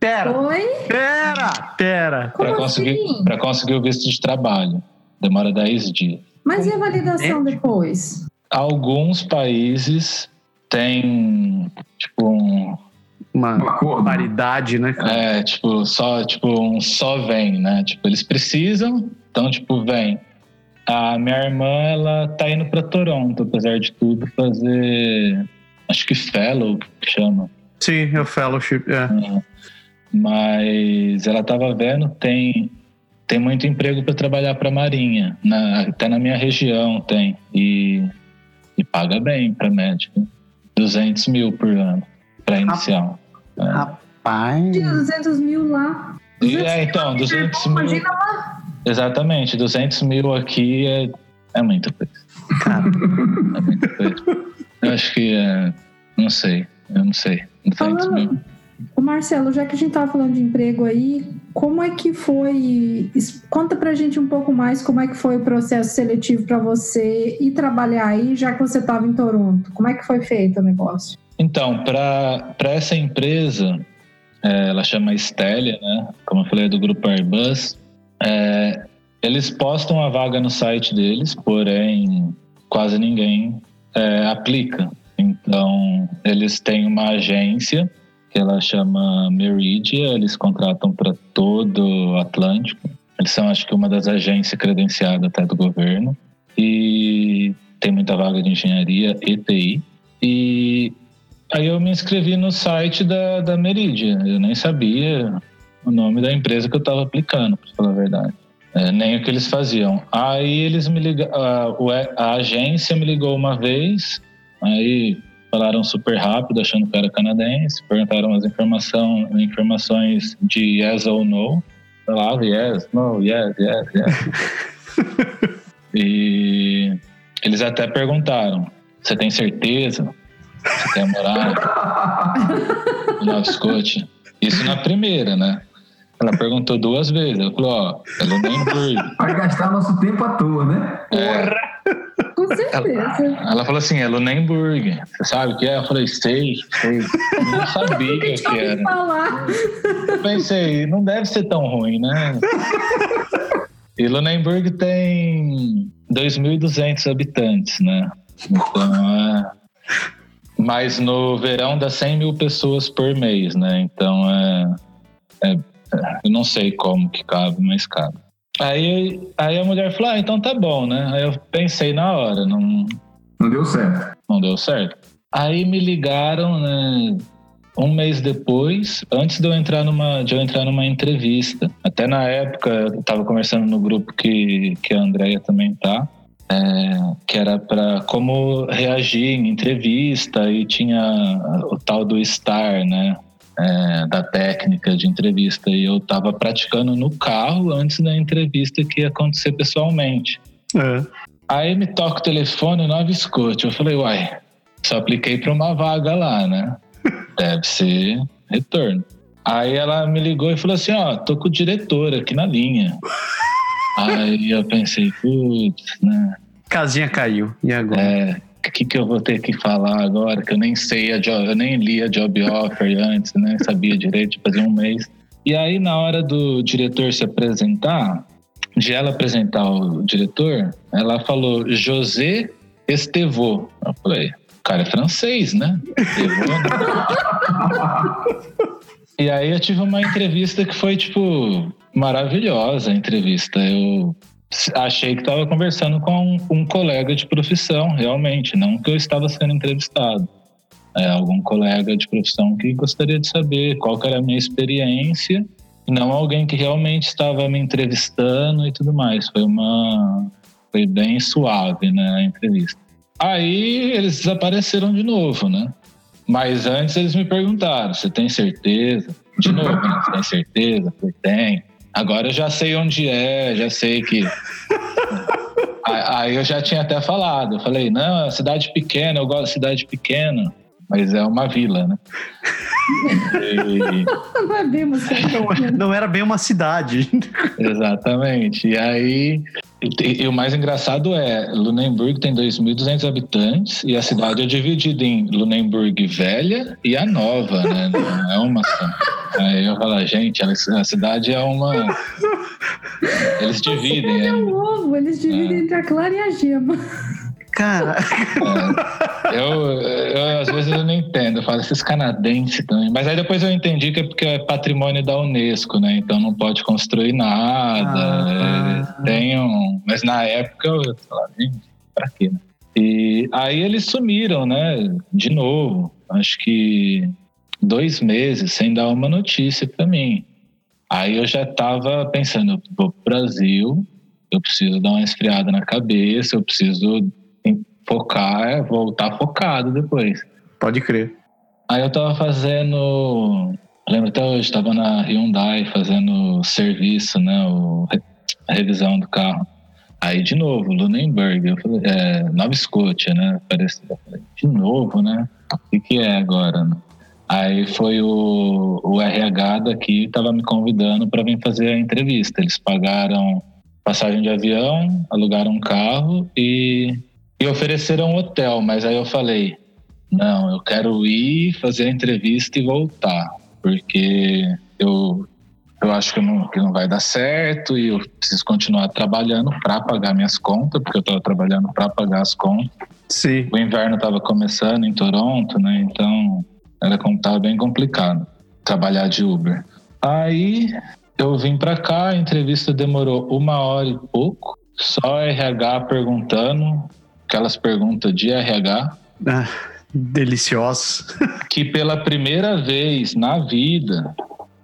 Pera. Oi? Pera, pera. Para conseguir, assim? Pra conseguir o visto de trabalho. Demora 10 dias. Mas e a validação é? depois? Alguns países têm, tipo, um, uma paridade, né? É, tipo, só, tipo, um só vem, né? Tipo, eles precisam, então, tipo, vem. A minha irmã, ela tá indo para Toronto, apesar de tudo, fazer, acho que fellow, que chama. Sim, é o fellowship, é. é. Mas ela estava vendo, tem tem muito emprego para trabalhar para a Marinha, na, até na minha região tem e, e paga bem para médico, 200 mil por ano para inicial. Rapaz, 200 mil lá. 200 é, então, 200 mil. Imagina lá. Exatamente, 200 mil aqui é, é muita coisa. Cara, é muita coisa. Eu acho que é, não sei, eu não sei. 200 Falando, mil. O Marcelo, já que a gente estava falando de emprego aí, como é que foi? Conta pra gente um pouco mais como é que foi o processo seletivo para você ir trabalhar aí, já que você estava em Toronto. Como é que foi feito o negócio? Então, para essa empresa, é, ela chama Estélia, né? Como eu falei, é do grupo Airbus. É, eles postam a vaga no site deles, porém quase ninguém é, aplica. Então, eles têm uma agência que ela chama Meridia, eles contratam para todo o Atlântico. Eles são, acho que, uma das agências credenciadas até do governo. E tem muita vaga de engenharia e. E aí eu me inscrevi no site da, da Meridia. Eu nem sabia o nome da empresa que eu estava aplicando, para falar a verdade. É, nem o que eles faziam. Aí eles me ligaram, a, a agência me ligou uma vez, aí falaram super rápido, achando que era canadense, perguntaram as informação, informações de yes ou no. Falava yes, no, yes, yes, yes. e eles até perguntaram: você tem certeza? Você quer morar no Nova Scotia? Isso na primeira, né? Ela perguntou duas vezes. Ela falou: ó, é Lunenburg. Vai gastar nosso tempo à toa, né? É. Com certeza. Ela, ela falou assim, é Lunenburg. Você sabe o que é? Eu falei, sei, sei. Não sabia o que era. Falar. Eu pensei, não deve ser tão ruim, né? E Lunenburg tem 2.200 habitantes, né? Então, é... Mas no verão dá 100 mil pessoas por mês, né? Então, é... é... Eu não sei como que cabe, mas cabe. Aí, aí a mulher falou: ah, então tá bom, né? Aí eu pensei na hora, não. Não deu certo. Não deu certo. Aí me ligaram, né? Um mês depois, antes de eu entrar numa, de eu entrar numa entrevista. Até na época, eu estava conversando no grupo que, que a Andrea também tá. É, que era para como reagir em entrevista e tinha o tal do STAR, né? é, da técnica de entrevista e eu estava praticando no carro antes da entrevista que ia acontecer pessoalmente. É. Aí me toca o telefone Nova Scotia. Eu falei, uai, só apliquei para uma vaga lá, né? Deve ser retorno. Aí ela me ligou e falou assim: Ó, tô com o diretor aqui na linha. Aí eu pensei, putz, né? Casinha caiu. E agora? É, o que, que eu vou ter que falar agora? Que eu nem sei, a job, eu nem li a job offer antes, né? Sabia direito, fazia um mês. E aí, na hora do diretor se apresentar, de ela apresentar o diretor, ela falou José Estevô. Eu falei, o cara é francês, né? Estevô, né? e aí eu tive uma entrevista que foi, tipo, maravilhosa a entrevista. Eu achei que estava conversando com um, colega de profissão, realmente, não que eu estava sendo entrevistado. É, algum colega de profissão que gostaria de saber qual era a minha experiência, não alguém que realmente estava me entrevistando e tudo mais. Foi uma foi bem suave, né, a entrevista. Aí eles desapareceram de novo, né? Mas antes eles me perguntaram: "Você tem certeza?" De novo, né? "Você tem certeza?" Eu "Tem." Agora eu já sei onde é, já sei que. Aí eu já tinha até falado. Eu falei, não, é cidade pequena, eu gosto de cidade pequena, mas é uma vila, né? E... não, é bem uma cidade. não era bem uma cidade. Exatamente. E aí e, e, o mais engraçado é, Lunenburg tem 2.200 habitantes e a cidade é dividida em Lunenburg Velha e a Nova, né? Não é uma só. Aí eu falo, gente, a cidade é uma... Eles dividem. É um ovo, eles dividem é. entre a Clara e a Gema. Cara. É, eu, eu, às vezes eu não entendo, eu falo esses canadenses também. Mas aí depois eu entendi que é porque é patrimônio da Unesco, né? Então não pode construir nada. Ah, é, tem um. Mas na época eu falava, gente, pra quê? Né? E aí eles sumiram, né? De novo. Acho que dois meses sem dar uma notícia para mim. Aí eu já estava pensando, eu vou pro Brasil, eu preciso dar uma esfriada na cabeça, eu preciso focar voltar focado depois. Pode crer. Aí eu tava fazendo. Lembro até hoje, tava na Hyundai fazendo serviço, né? O, a revisão do carro. Aí de novo, Lunenburg, eu falei, é, Nova Scotia, né? Parecia, de novo, né? O que, que é agora? Né? Aí foi o, o RH daqui estava me convidando para vir fazer a entrevista. Eles pagaram passagem de avião, alugaram um carro e, e ofereceram um hotel. Mas aí eu falei, não, eu quero ir fazer a entrevista e voltar, porque eu eu acho que não, que não vai dar certo e eu preciso continuar trabalhando para pagar minhas contas, porque eu estava trabalhando para pagar as contas. Sim. O inverno estava começando em Toronto, né? Então era como tava bem complicado trabalhar de Uber. Aí eu vim para cá, a entrevista demorou uma hora e pouco, só RH perguntando, aquelas perguntas de RH. Ah, deliciosos. que pela primeira vez na vida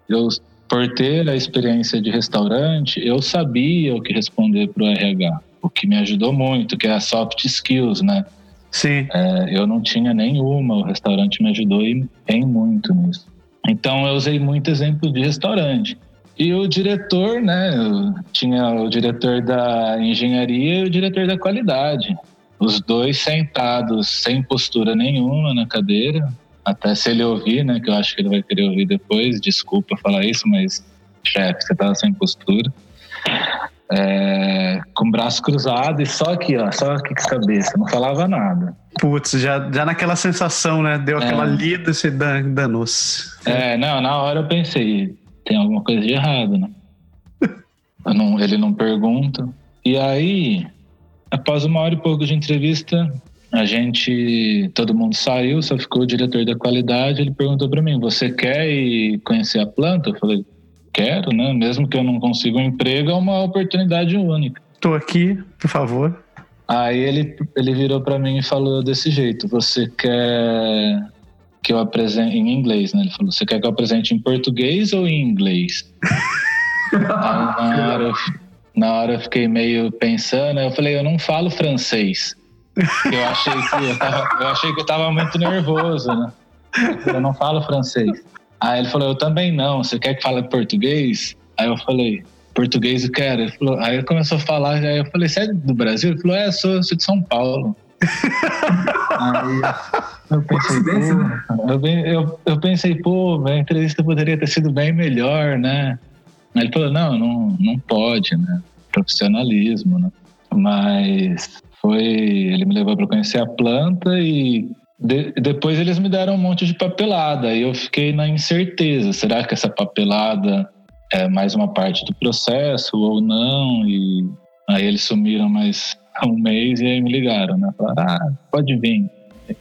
eu por ter a experiência de restaurante, eu sabia o que responder para o RH, o que me ajudou muito, que é a soft skills, né? Sim. É, eu não tinha nenhuma, o restaurante me ajudou em, em muito nisso. Então eu usei muito exemplo de restaurante. E o diretor, né? Tinha o diretor da engenharia e o diretor da qualidade. Os dois sentados sem postura nenhuma na cadeira, até se ele ouvir, né? Que eu acho que ele vai querer ouvir depois. Desculpa falar isso, mas chefe, você tava sem postura. É, com o braço cruzado e só aqui, ó, só aqui com a cabeça, não falava nada. Putz, já, já naquela sensação, né? Deu aquela é. lida, você danou-se. É, não, na hora eu pensei, tem alguma coisa de errado, né? não, ele não pergunta. E aí, após uma hora e pouco de entrevista, a gente, todo mundo saiu, só ficou o diretor da qualidade. Ele perguntou para mim: Você quer ir conhecer a planta? Eu falei: Quero, né? Mesmo que eu não consiga um emprego, é uma oportunidade única. Estou aqui, por favor. Aí ele, ele virou para mim e falou desse jeito: Você quer que eu apresente em inglês, né? Ele falou: Você quer que eu apresente em português ou em inglês? Aí, na, hora, eu, na hora eu fiquei meio pensando, eu falei: Eu não falo francês. Eu achei que eu tava, eu achei que eu tava muito nervoso, né? Eu não falo francês. Aí ele falou, eu também não. Você quer que fale português? Aí eu falei, português eu quero. Ele falou, aí ele começou a falar, aí eu falei, você é do Brasil? Ele falou, é, sou, sou de São Paulo. aí eu pensei, pô, eu, eu, eu pensei, pô, a entrevista poderia ter sido bem melhor, né? Aí ele falou, não, não, não pode, né? Profissionalismo, né? Mas foi, ele me levou para conhecer a planta e de, depois eles me deram um monte de papelada. E eu fiquei na incerteza: será que essa papelada é mais uma parte do processo ou não? E aí eles sumiram mais um mês e aí me ligaram, né? Falaram: ah, pode vir.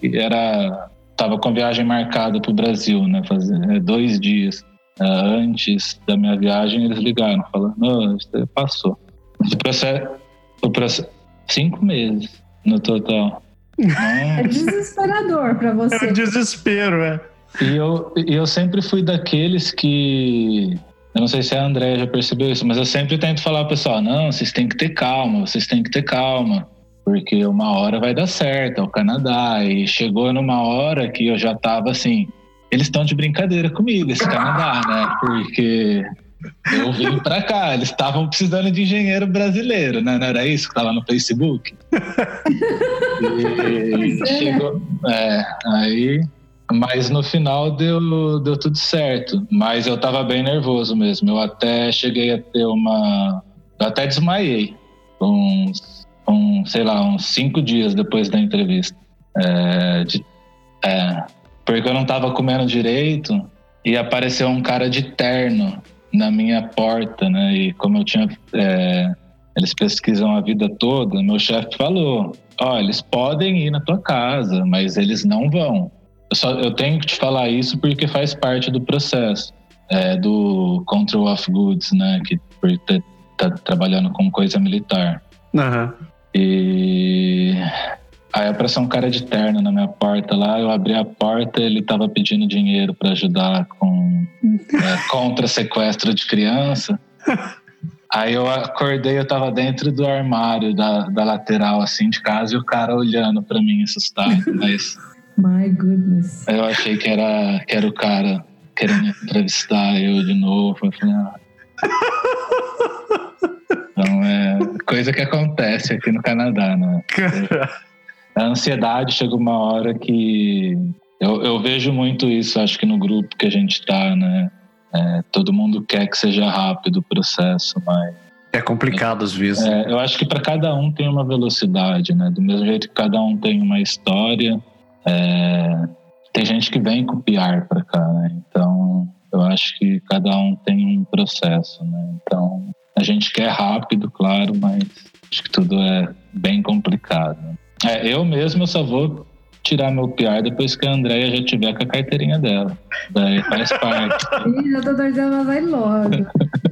E era tava com a viagem marcada para o Brasil, né? Fazer é, dois dias é, antes da minha viagem eles ligaram, falando: não, passou. O processo, o processo Cinco meses no total. É desesperador para você. É um desespero, é. E eu, eu sempre fui daqueles que. Eu não sei se a André já percebeu isso, mas eu sempre tento falar ao pessoal: não, vocês têm que ter calma, vocês têm que ter calma, porque uma hora vai dar certo, é o Canadá. E chegou numa hora que eu já tava assim: eles estão de brincadeira comigo, esse Canadá, né? Porque eu vim pra cá, eles estavam precisando de engenheiro brasileiro, né? Não era isso que tava no Facebook? E chegou. É, aí. Mas no final deu, deu tudo certo. Mas eu tava bem nervoso mesmo. Eu até cheguei a ter uma. Eu até desmaiei. Uns, sei lá, uns cinco dias depois da entrevista. É, de, é, porque eu não tava comendo direito e apareceu um cara de terno na minha porta, né? E como eu tinha. É, eles pesquisam a vida toda, meu chefe falou: Ó, oh, eles podem ir na tua casa, mas eles não vão. Eu, só, eu tenho que te falar isso porque faz parte do processo é, do Control of Goods, né? Que por estar tá trabalhando com coisa militar. Uhum. E Aí apareceu um cara de terno na minha porta lá, eu abri a porta, ele tava pedindo dinheiro para ajudar com é, contra sequestro de criança. Aí eu acordei, eu tava dentro do armário da, da lateral assim de casa e o cara olhando para mim assustado, mas My goodness. Eu achei que era que era o cara querendo entrevistar eu de novo. Eu falei, ah. Então é coisa que acontece aqui no Canadá, né? A ansiedade chega uma hora que Eu, eu vejo muito isso, acho que no grupo que a gente está, né? É, todo mundo quer que seja rápido o processo, mas É complicado às vezes. é, eu acho que para cada um tem uma velocidade, né? Do mesmo jeito que cada um tem uma história, é, tem gente que vem com PR para cá, né? Então, eu acho que cada um tem um processo, né? Então, a gente quer rápido, claro, mas acho que tudo é bem complicado. É, eu mesmo só vou tirar meu PR depois que a Andrea já tiver com a carteirinha dela. Daí faz parte. Ih, já tô torcendo pra sair logo.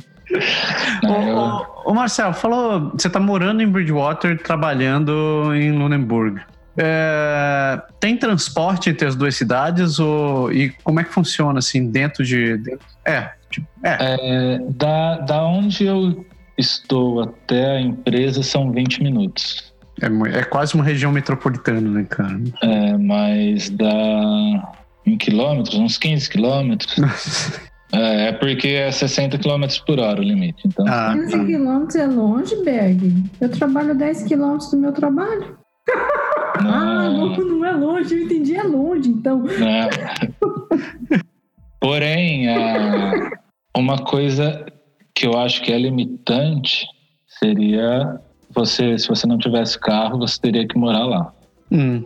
Ô, ô, ô, Marcelo, falou, você tá morando em Bridgewater, trabalhando em Lunenburg. É, tem transporte entre as duas cidades ou, e como é que funciona assim dentro de. dentro- é, é, É, da, da onde eu estou até a empresa são 20 minutos. É, é quase uma região metropolitana, né, cara? É, mas dá em quilômetros, uns 15 quilômetros. É, é porque é 60 quilômetros por hora o limite. Então, Ah, 15 tá. quilômetros é longe, Berg. Eu trabalho 10 quilômetros do meu trabalho. Ah, não, não, não é longe, eu entendi, é longe, então. Porém, é, uma coisa que eu acho que é limitante seria você, se você não tivesse carro, você teria que morar lá. Hum,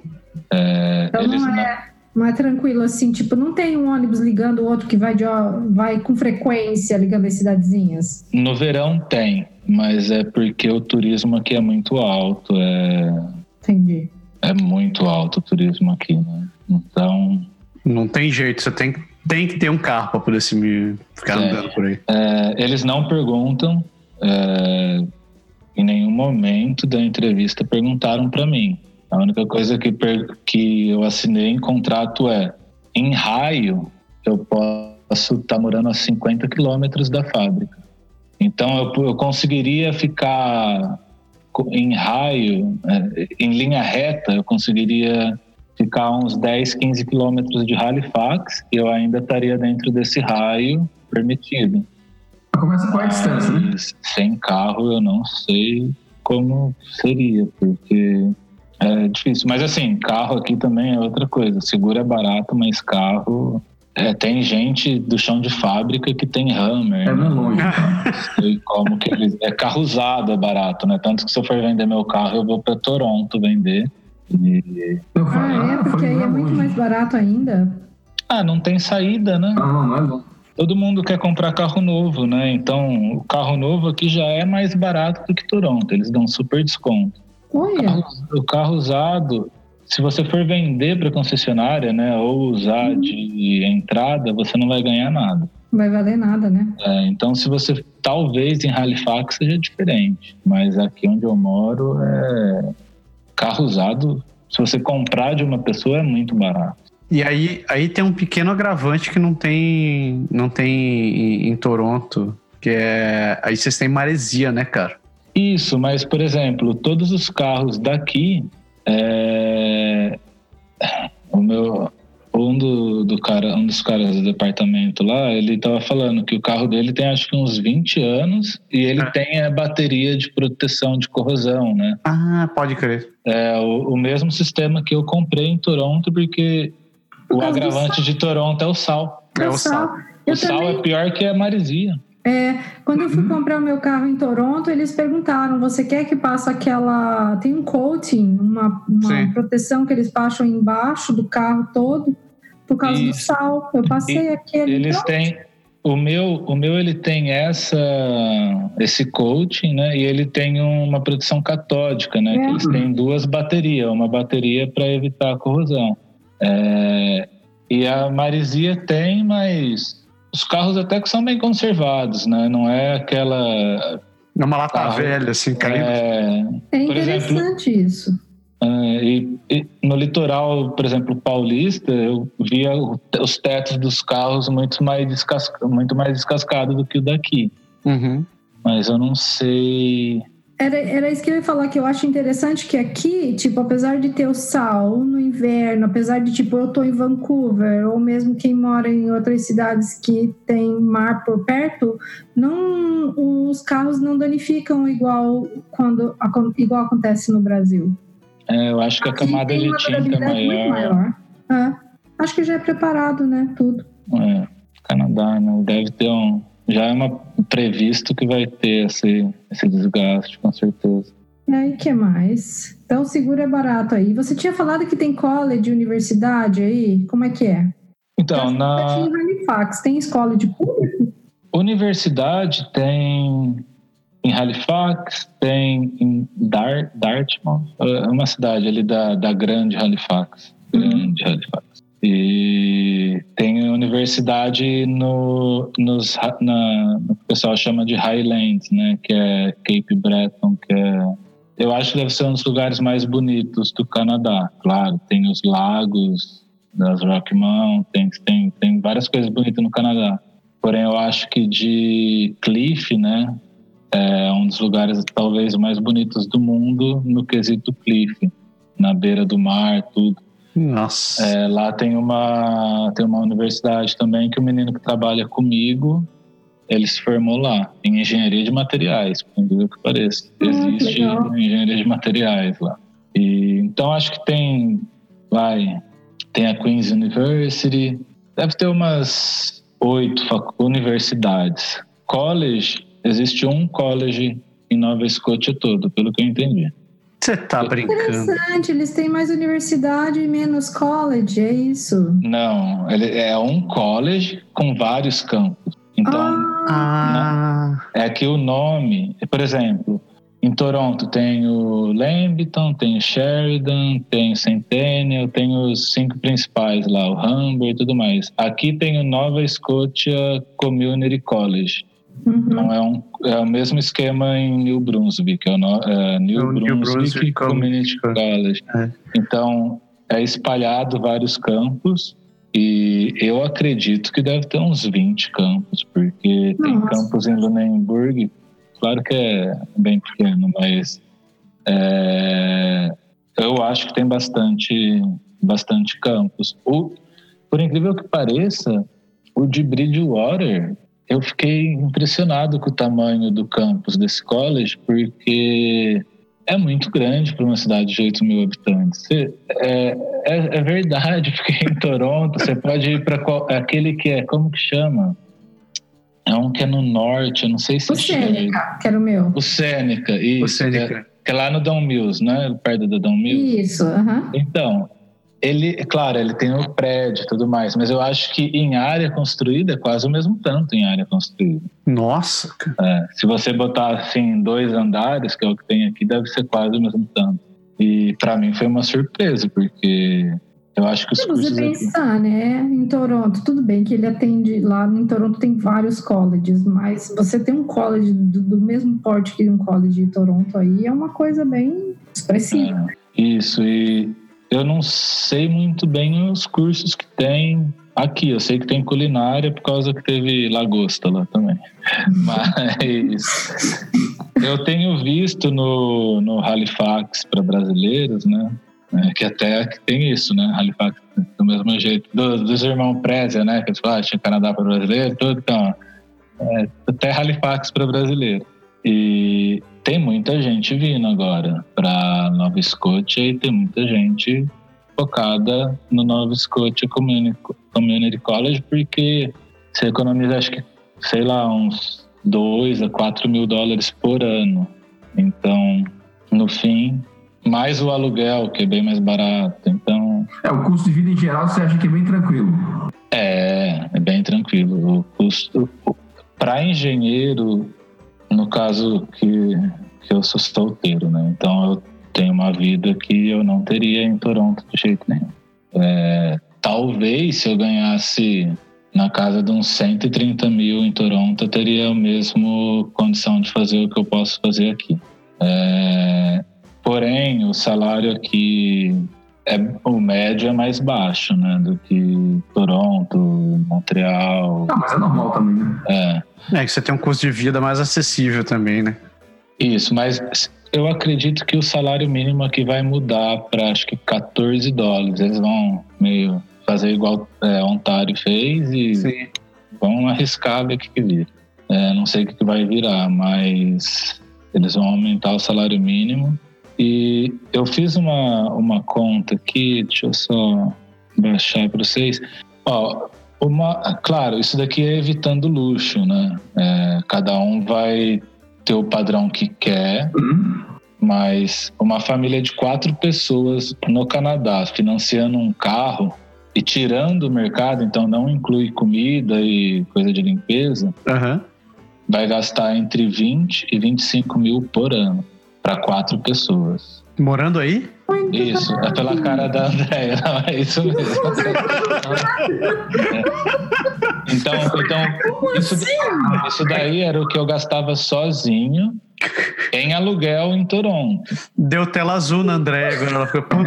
É, Então eles não não- é, não é tranquilo assim, tipo, não tem um ônibus ligando o outro que vai, de, ó, vai com frequência ligando as cidadezinhas. No verão tem, mas é porque o turismo aqui é muito alto, é, Entendi. é muito alto o turismo aqui, né? Então, não tem jeito, você tem, tem que ter um carro para poder se me ficar É. andando por aí. é, eles não perguntam, é, em nenhum momento da entrevista perguntaram para mim. A única coisa que, que eu assinei em contrato é, em raio, eu posso estar morando a 50 quilômetros da fábrica. Então, eu, eu conseguiria ficar em raio, é, em linha reta, eu conseguiria ficar uns 10, 15 quilômetros de Halifax e eu ainda estaria dentro desse raio permitido. Começa qual é a distância, né? Sem carro eu não sei como seria, porque é difícil. Mas assim, carro aqui também é outra coisa. Seguro é barato, mas carro. é, tem gente do chão de fábrica que tem Hammer. É, não é longe. Não sei como que eles. É carro usado, é barato, né? Tanto que se eu for vender meu carro, eu vou para Toronto vender. E- Ah, é, eu porque aí é muito mais barato ainda. Ah, não tem saída, né? Não, não, não é longe. Todo mundo quer comprar carro novo, né? Então, o carro novo aqui já é mais barato do que Toronto. Eles dão super desconto. Olha, Carro- o carro usado, se você for vender para concessionária, né, ou usar de entrada, você não vai ganhar nada. não vai valer nada, né? É, então, se você talvez em Halifax seja diferente, mas aqui onde eu moro é carro usado. Se você comprar de uma pessoa é muito barato. E aí, aí tem um pequeno agravante que não tem, não tem em, em Toronto, que é aí vocês têm maresia, né, cara? Isso, mas por exemplo, todos os carros daqui, é, o meu um do, do cara, um dos caras do departamento lá, ele tava falando que o carro dele tem acho que uns 20 anos e ele É. tem a bateria de proteção de corrosão, né? Ah, pode crer. É o, o mesmo sistema que eu comprei em Toronto, porque Por o causa do agravante de Toronto é o sal. É Eu o sal. Eu o sal também é pior que a maresia. É, quando eu fui comprar o meu carro em Toronto, eles perguntaram: você quer que passe aquela. Tem um coating, uma, uma proteção que eles passam embaixo do carro todo por causa do Isso. sal. Eu passei aquele. Eles Pronto. têm o meu, o meu ele tem essa esse coating, né? E ele tem uma proteção catódica, né? É. Que eles têm duas baterias, uma bateria para evitar a corrosão. É, e a maresia tem, mas os carros até que são bem conservados, né? Não é aquela É uma lata Carro. velha, assim, caindo. é, É por exemplo- interessante isso. É, e, e no litoral, por exemplo, paulista, eu via o- os tetos dos carros muito mais, descasca, muito mais descascados do que o daqui. Uhum. Mas eu não sei. Era, era isso que eu ia falar, que eu acho interessante que aqui, tipo, apesar de ter o sal no inverno, apesar de, tipo, eu tô em Vancouver, ou mesmo quem mora em outras cidades que tem mar por perto, não, os carros não danificam igual quando igual acontece no Brasil. É, eu acho que a camada de tinta é maior. maior. É. Acho que já é preparado, né? Tudo. É, Canadá, né? Deve ter um. Já é uma, previsto que vai ter esse, esse desgaste, com certeza. E aí, que mais? Então, o seguro é barato aí. Você tinha falado que tem college, universidade aí? Como é que é? Então, na. Em Halifax, tem escola de público? Universidade tem em Halifax, tem em Dar, Dartmouth, é uma cidade ali da, da grande Halifax. Grande uhum. Halifax. E tem universidade no, nos, na, no que o pessoal chama de Highlands, né? Que é Cape Breton, que é... Eu acho que deve ser um dos lugares mais bonitos do Canadá. Claro, tem os lagos das Rocky Mountains, tem, tem várias coisas bonitas no Canadá. Porém, eu acho que de Cliff, né? É um dos lugares talvez mais bonitos do mundo no quesito Cliff, na beira do mar, tudo. Nossa. É, lá tem uma, tem uma universidade também que o menino que trabalha comigo, ele se formou lá, em engenharia de materiais, por incrível que pareça. Ah, Existe engenharia de materiais lá. E, então acho que tem, vai, tem a Queen's University, deve ter umas oito universidades. College, existe um college em Nova Escócia todo, pelo que eu entendi. Você tá brincando. Interessante, eles têm mais universidade e menos college, é isso? Não, ele é um college com vários campos. Então, ah. é que o nome, por exemplo, em Toronto tem o Lambton, tem o Sheridan, tem o Centennial, tem os cinco principais lá, o Humber e tudo mais. Aqui tem o Nova Scotia Community College. Uhum. Então é, um, é o mesmo esquema em New Brunswick, é o no, é New, é Brunswick, New Brunswick Community College. É. Então é espalhado vários campos e eu acredito que deve ter uns 20 campos, porque Nossa. tem campos em Lunenburg, claro que é bem pequeno, mas é, eu acho que tem bastante, bastante campos. O, por incrível que pareça, o de Bridgewater eu fiquei impressionado com o tamanho do campus desse college, porque é muito grande para uma cidade de 8 mil habitantes. é, é, é, verdade, porque em Toronto você pode ir para aquele que é, como que chama? É um que é no norte, eu não sei se o Sêneca, que era o meu. O Sêneca, isso. O Sêneca. Que, é, que é lá no Dom Mills, né? Perto do Dom Mills. Isso, aham. Uh -huh. Então, ele, claro, ele tem o prédio e tudo mais, mas eu acho que em área construída é quase o mesmo tanto em área construída. Nossa! É, se você botar assim dois andares, que é o que tem aqui, deve ser quase o mesmo tanto. E para mim foi uma surpresa, porque eu acho que os Se você pensar, aqui... né, em Toronto, tudo bem que ele atende lá em Toronto tem vários colleges, mas você tem um college do, do mesmo porte que um college de Toronto aí é uma coisa bem expressiva. É, isso e eu não sei muito bem os cursos que tem aqui. Eu sei que tem culinária por causa que teve lagosta lá também. Mas eu tenho visto no, no Halifax para brasileiros, né? É, que até tem isso, né? Halifax, do mesmo jeito. Do, dos irmãos Prézia, né? Que eles falam, ah, tinha Canadá para brasileiro, tudo. Então, é, até Halifax para brasileiro. E tem muita gente vindo agora para Nova Escócia e tem muita gente focada no Nova Community, Community College porque você economiza acho que sei lá uns 2 a 4 mil dólares por ano. Então no fim mais o aluguel que é bem mais barato. Então é o custo de vida em geral você acha que é bem tranquilo? É é bem tranquilo. O custo para engenheiro no caso que, que eu sou solteiro, né? Então eu tenho uma vida que eu não teria em Toronto de jeito nenhum. É, talvez se eu ganhasse na casa de uns 130 mil em Toronto, eu teria a mesma condição de fazer o que eu posso fazer aqui. É, porém, o salário aqui é o médio é mais baixo, né, do que Toronto, Montreal. Não, mas é normal também, né? É. É que você tem um custo de vida mais acessível também, né? Isso, mas eu acredito que o salário mínimo aqui vai mudar para acho que 14 dólares. Eles vão meio fazer igual é, Ontário fez e Sim. vão arriscar ver o que, que vira. É, não sei o que, que vai virar, mas eles vão aumentar o salário mínimo. E eu fiz uma, uma conta aqui, deixa eu só baixar para vocês. Ó, uma, claro, isso daqui é evitando luxo, né? É, cada um vai ter o padrão que quer, Uhum. mas uma família de quatro pessoas no Canadá financiando um carro e tirando o mercado, então não inclui comida e coisa de limpeza, Aham. vai gastar entre 20 e 25 mil por ano para quatro pessoas. Morando aí? Muito Isso, é pela cara da Andréia, não, é isso mesmo. É. Então, então isso, isso daí era o que eu gastava sozinho em aluguel em Toronto. Deu tela azul na André, agora ela ficou.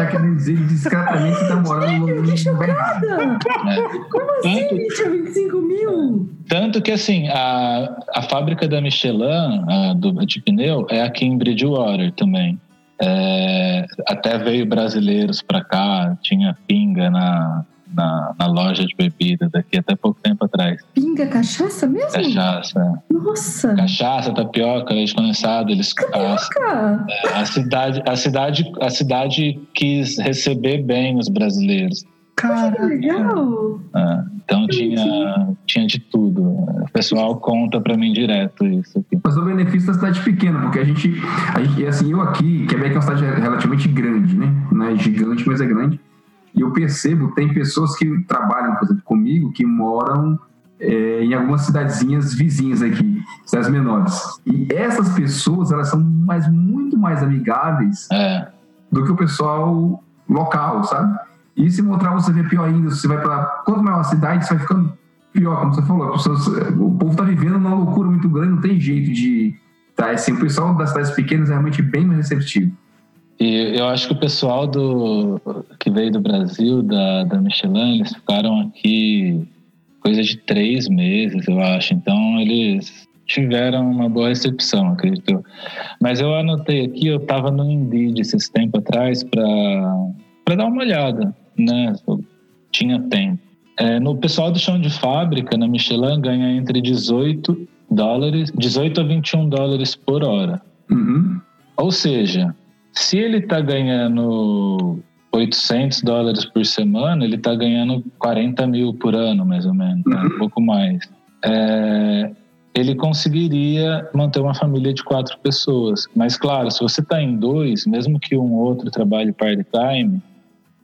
"Pô, Ele tá querendo dizer discretamente que tá morando no Que no- chocada! né? Como assim, Tanto, bicho? 25 mil? tanto que assim, a, a fábrica da Michelin, a do, de pneu, é aqui em Bridgewater também. É, até veio brasileiros para cá, tinha pinga na, na, na loja de bebida daqui até pouco tempo atrás. Pinga cachaça mesmo? Cachaça. Nossa! Cachaça, tapioca, leite condensado, eles a, Cara, a cidade, a cidade, a cidade quis receber bem os brasileiros. que legal! né? Então tinha, tinha de tudo. O pessoal conta para mim direto isso aqui. Mas o benefício da cidade pequena, porque a gente, a gente, assim, eu aqui, Quebec é uma cidade relativamente grande, né? Não é gigante, mas é grande. E eu percebo, tem pessoas que trabalham, por exemplo, comigo, que moram é, em algumas cidadezinhas vizinhas aqui, cidades menores. E essas pessoas, elas são mais, muito mais amigáveis É, do que o pessoal local, sabe? E se mostrar você vê pior ainda, você vai para quanto maior a cidade, você vai ficando pior, como você falou. as pessoas- o povo tá vivendo numa loucura muito grande, não tem jeito de. Tá, assim, o pessoal das cidades pequenas é realmente bem mais receptivo. E eu acho que o pessoal do que veio do Brasil, da, da Michelin, eles ficaram aqui coisa de três meses, eu acho. Então eles tiveram uma boa recepção, acredito. eu. Mas eu anotei aqui, eu estava no Indeed esses tempo atrás para dar uma olhada, né? Eu tinha tempo. É, no pessoal do chão de fábrica, na Michelin, ganha entre 18 dólares, 18 a 21 dólares por hora. Uhum. Ou seja, se ele está ganhando 800 dólares por semana, ele está ganhando 40 mil por ano, mais ou menos, né? um pouco mais. É, ele conseguiria manter uma família de quatro pessoas. Mas, claro, se você está em dois, mesmo que um outro trabalhe part-time,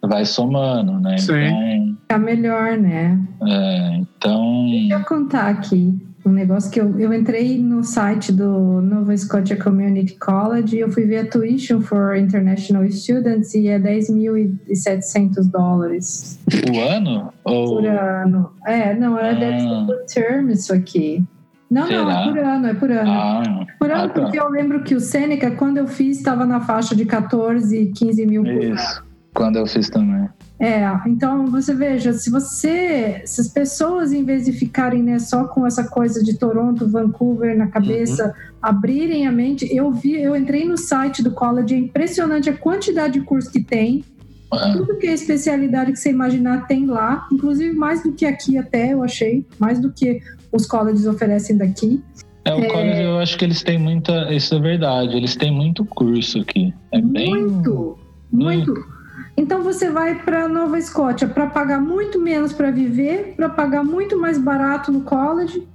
vai somando, né? Sim. Tá melhor, né? Então, é, então Deixa eu contar aqui um negócio que eu, eu entrei no site do Nova Scotia Community College e eu fui ver a tuition for international students e é 10.700 dólares o ano? Ou... por ano. É, não, é deve ser Ah. por term isso aqui. Não, não, Será? é por ano, é por ano. Ah, por ano, ah, tá. porque eu lembro que o Seneca, quando eu fiz, estava na faixa de 14, 15 mil por ano. isso. Quando eu fiz também. É, então você veja, se você, se as pessoas em vez de ficarem né, só com essa coisa de Toronto, Vancouver na cabeça, abrirem a mente, eu vi, eu entrei no site do college, é impressionante a quantidade de curso que tem, Ah, tudo que é especialidade que você imaginar tem lá, inclusive mais do que aqui até eu achei, mais do que os colleges oferecem daqui. É, o college eu acho que eles têm muita. Isso é verdade, eles têm muito curso aqui. É bem. Muito, muito. Então você vai para Nova Escócia para pagar muito menos para viver, para pagar muito mais barato no college.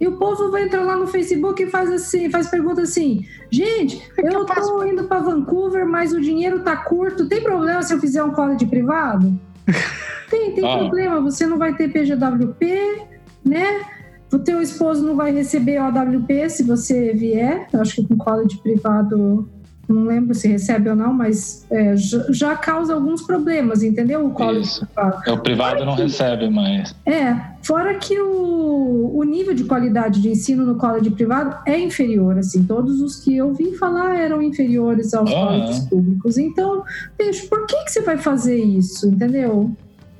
E o povo vai entrar lá no Facebook e faz assim, faz pergunta assim: "Gente, eu tô indo para Vancouver, mas o dinheiro tá curto. Tem problema se eu fizer um college privado?" Tem, tem Ah. problema. Você não vai ter PGWP, né? O teu esposo não vai receber OWP se você vier. Eu acho que com college privado não lembro se recebe ou não, mas é, já, causa alguns problemas, entendeu? O privado. É, o privado não recebe mais. É, fora que o, o nível de qualidade de ensino no college privado é inferior, assim, todos os que eu vi falar eram inferiores aos Ah, colleges públicos. Então, bicho, por que, que você vai fazer isso, entendeu?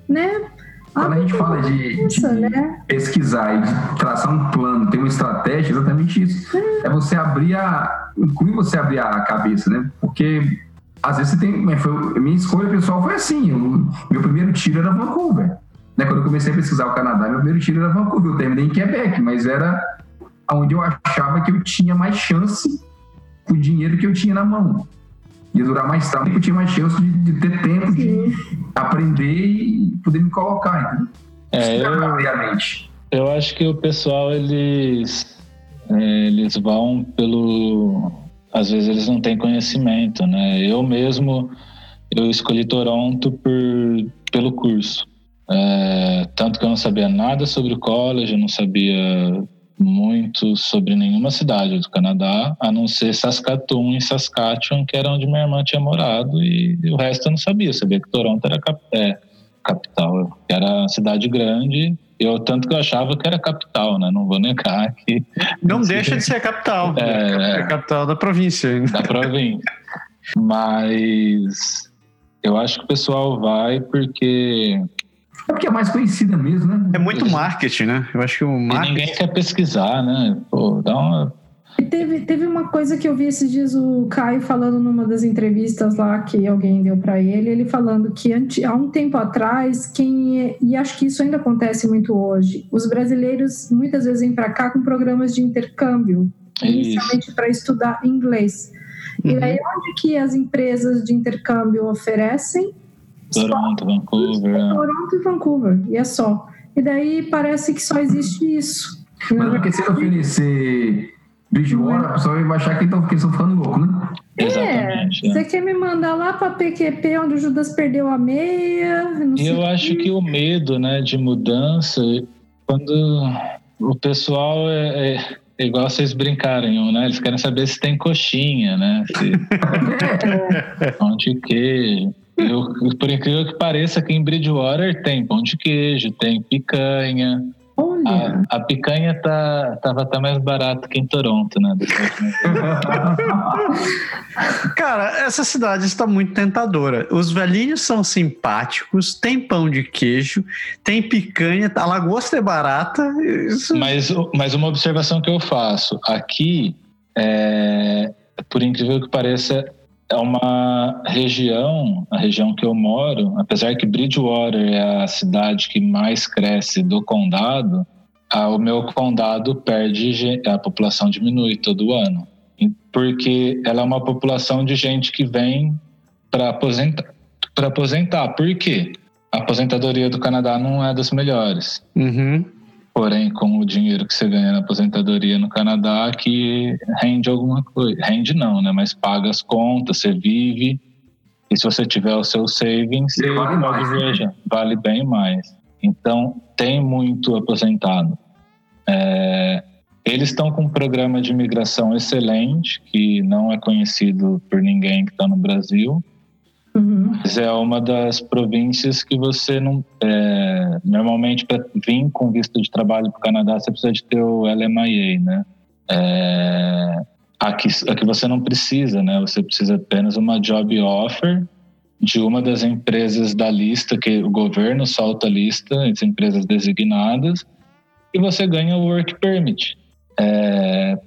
Né? Quando a gente Abre fala de, de né? pesquisar e de traçar um plano, ter uma estratégia, é exatamente isso. É você abrir a. incluir você abrir a cabeça, né? Porque às vezes você tem. mas Foi, minha escolha pessoal foi assim. eu- meu primeiro tiro era Vancouver. Né? Quando eu comecei a pesquisar o Canadá, meu primeiro tiro era Vancouver. Eu terminei em Quebec, mas era onde eu achava que eu tinha mais chance com o dinheiro que eu tinha na mão. Ia durar mais tempo, eu tinha mais chance de, de ter tempo de aprender e poder me colocar, entendeu? É, eu, eu acho que o pessoal, eles, é, eles vão pelo... Às vezes eles não têm conhecimento, né? Eu mesmo, eu escolhi Toronto por, pelo curso. É, tanto que eu não sabia nada sobre o college, eu não sabia muito sobre nenhuma cidade do Canadá, a não ser Saskatoon e Saskatchewan, que era onde minha irmã tinha morado, e o resto eu não sabia. Eu sabia que Toronto era cap é, capital, era cidade grande, eu tanto que eu achava que era capital, né? Não vou negar que Não deixa de ser a capital. É, É a capital da província da província. Mas eu acho que o pessoal vai porque É porque é mais conhecida mesmo, né? É muito marketing, né? Eu acho que o e marketing. ninguém quer pesquisar, né? Pô, dá uma E teve, teve uma coisa que eu vi esses dias o Caio falando numa das entrevistas lá que alguém deu para ele, ele falando que ante- há um tempo atrás, quem é- e acho que isso ainda acontece muito hoje, os brasileiros muitas vezes vêm para cá com programas de intercâmbio, inicialmente para estudar inglês. E Uhum. aí onde que as empresas de intercâmbio oferecem? Toronto, Vancouver. Toronto e Vancouver, e é só. E daí parece que só existe isso. Mas porque se ele oferecer Bridgewater, a pessoa vai achar que eles estão ficando louco, né? Exatamente. é. Você quer me mandar lá para PQP, onde o Judas perdeu a meia? não E sei eu acho que o medo, né, de mudança, quando o pessoal é, é igual vocês brincarem, né? Eles querem saber se tem coxinha, né? Se pão de queijo. Eu, por incrível que pareça, aqui em Bridgewater tem pão de queijo, tem picanha. Olha, A, a picanha tá, tava até mais barata que em Toronto, né? Né? Cara, essa cidade está muito tentadora. Os velhinhos são simpáticos, tem pão de queijo, tem picanha, a lagosta é barata. Isso... Mas, mas uma observação que eu faço aqui, é, por incrível que pareça, é uma região, a região que eu moro, apesar que Bridgewater é a cidade que mais cresce do condado, a- o meu condado perde, a população diminui todo ano. Porque ela é uma população de gente que vem para aposentar. Para aposentar. Por quê? A aposentadoria do Canadá não é das melhores. Uhum. Porém, com o dinheiro que você ganha na aposentadoria no Canadá, que rende alguma coisa. Rende não, né? Mas paga as contas, você vive. E se você tiver o seu savings, você Vale mais, né? viajar. Vale bem mais. Então, tem muito aposentado. É, eles estão com um programa de imigração excelente, que não é conhecido por ninguém que está no Brasil. Uhum. Mas é uma das províncias que você não. é, normalmente, para vir com visto de trabalho para o Canadá, você precisa de ter o LMIA, né? É, aqui, aqui você não precisa, né? Você precisa apenas uma job offer de uma das empresas da lista, que o governo solta a lista, as empresas designadas, e você ganha o work permit. É,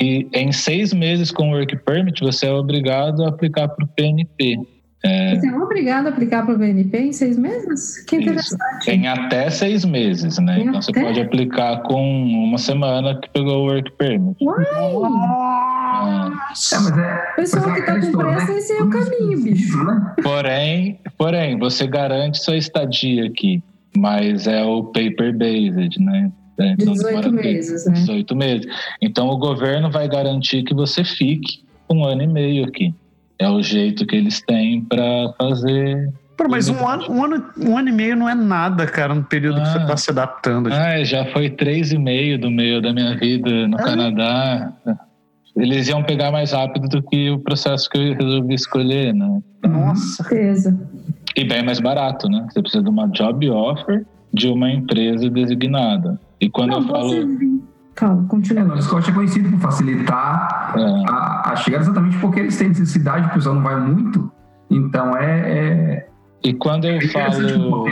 e em seis meses com o work permit, você é obrigado a aplicar para o PNP. Você é obrigado a aplicar para o BNP em seis meses? Que Isso. interessante. Em até seis meses, né? Em Então você até? pode aplicar com uma semana que pegou o work permit. Uai! É. É, mas é. Pessoal mas que tá aquela com história, pressa, né? esse é o caminho, bicho. né? Porém, porém, você garante sua estadia aqui, mas é o paper based, né? É, então 18 demora tempo. meses, né? 18 meses. Então o governo vai garantir que você fique um ano e meio aqui. É o jeito que eles têm para fazer. Pô, mas um ano, um, ano, um ano e meio não é nada, cara, no período que você Ah. está se adaptando. Ah, já foi três e meio do meio da minha vida no Ah. Canadá. Eles iam pegar mais rápido do que o processo que eu resolvi escolher, né? Nossa. Certeza. E bem mais barato, né? Você precisa de uma job offer de uma empresa designada. E quando Não, eu falo. você... Fala, É, continua. o Scott é conhecido por facilitar É, a, a chegada exatamente porque eles têm necessidade, o pessoal não vai muito. Então é, é, e quando eu é falo.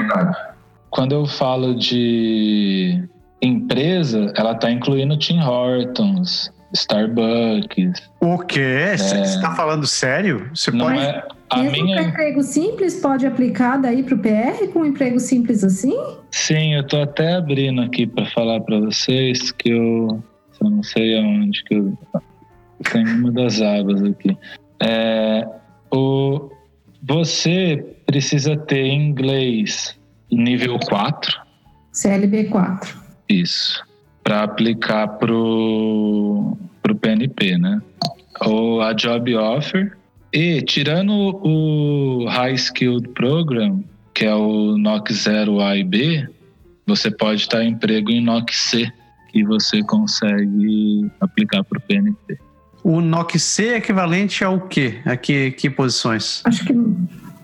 Quando eu falo de empresa, ela tá incluindo Tim Hortons, Starbucks. O quê? Você está falando sério? Você pode. A Mesmo para minha. emprego simples, pode aplicar daí para o PR com um emprego simples assim? Sim, eu tô até abrindo aqui para falar para vocês que eu, eu não sei aonde que eu tem uma das abas aqui. É, O, você precisa ter inglês nível 4. CLB 4. Isso. Para aplicar pro, pro PNP, né? Ou a Job Offer. E tirando o High Skilled Program, que é o NOC 0 A e B, você pode estar emprego em NOC C, que você consegue aplicar para o PNP. O NOC C é equivalente ao quê? A que, que posições? Acho que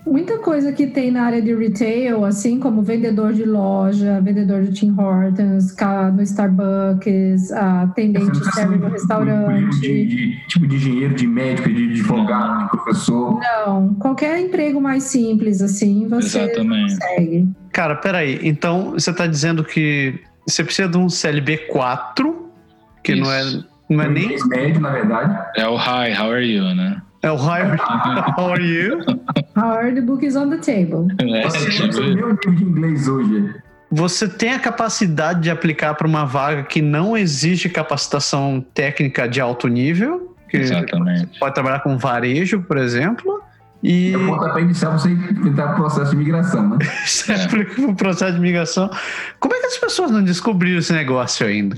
muita coisa que tem na área de retail, assim como vendedor de loja, vendedor de Tim Hortons, no Starbucks, atendente de serve no restaurante. De, de, tipo de engenheiro, de médico, de advogado, de professor. Não, qualquer emprego mais simples, assim, você Exatamente. consegue. Cara, peraí, então você está dizendo que você precisa de um CLB 4, que Isso. não é, não é nem... médio, na verdade. É o Hi, how are you, né? É o Hi, how are you? How are the books on the table? É, Você tipo... meu nível de inglês hoje. Você tem a capacidade de aplicar para uma vaga que não exige capacitação técnica de alto nível? Exatamente. Pode trabalhar com varejo, por exemplo. E... É o pontapé inicial você entrar no processo de migração, né? é. o processo de migração. Como é que as pessoas não descobriram esse negócio ainda,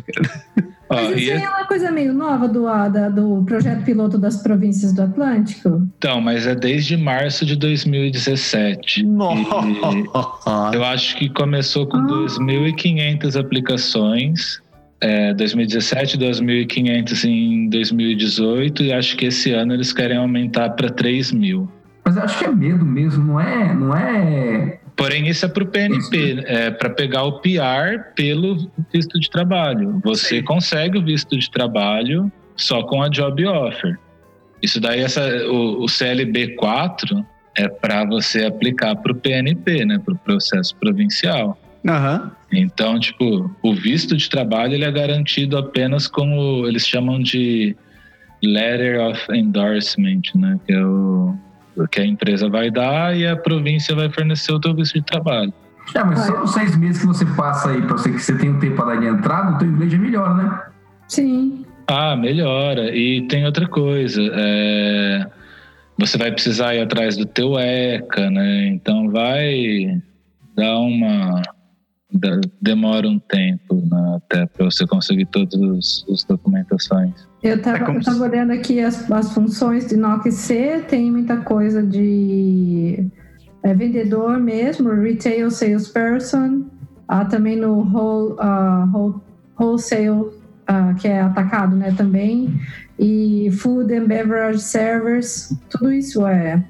Mas isso é... é uma coisa meio nova do, da, do projeto piloto das províncias do Atlântico? Então, mas é desde março de 2017. Nossa! eu acho que começou com ah. 2.500 aplicações. É, 2017, 2.500 em 2018 e acho que esse ano eles querem aumentar para 3 mil. Mas eu acho que é medo mesmo, não é, não é Porém, isso é para o PNP, é para pegar o PR pelo visto de trabalho. Você Sim. consegue o visto de trabalho só com a job offer. Isso daí, essa, o, o CLB 4 é para você aplicar para o PNP, né, para o processo provincial. Uhum. Então, tipo, o visto de trabalho ele é garantido apenas com o, eles chamam de Letter of Endorsement, né, que é o que a empresa vai dar e a província vai fornecer o teu visto de trabalho. É, mas só os seis meses que você passa aí, para você que você tem um tempo para dar de entrada, o teu inglês é melhor, né? Sim. Ah, melhora. E tem outra coisa. É... Você vai precisar ir atrás do teu ECA, né? Então vai dar uma demora um tempo né, até para você conseguir todas as documentações. Eu estava é olhando aqui as, as funções de NOC C, tem muita coisa de é, vendedor mesmo, retail salesperson, ah, também no whole, uh, wholesale, uh, que é atacado né, também, e food and beverage servers, tudo isso é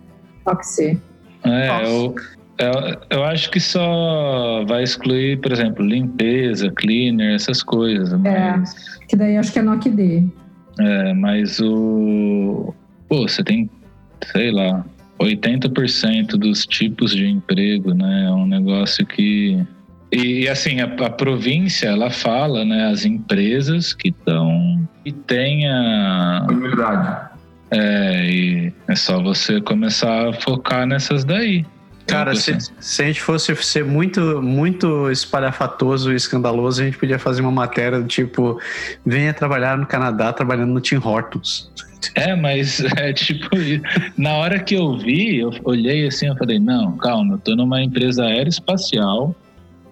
NOC C. É, eu, eu, eu, acho que só vai excluir, por exemplo, limpeza, cleaner, essas coisas. É, mas... É, que daí acho que é NOC D. É, mas o. Pô, você tem, sei lá, 80% dos tipos de emprego, né? É um negócio que. E, assim, a, a província, ela fala, né? As empresas que estão. E tem a. Humildade. É, e é só você começar a focar nessas daí. Cara, se, se, a gente fosse ser muito, muito espalhafatoso e escandaloso, a gente podia fazer uma matéria do tipo: venha trabalhar no Canadá trabalhando no Tim Hortons. É, mas é tipo, na hora que eu vi, eu olhei assim, eu falei: não, calma, eu tô numa empresa aeroespacial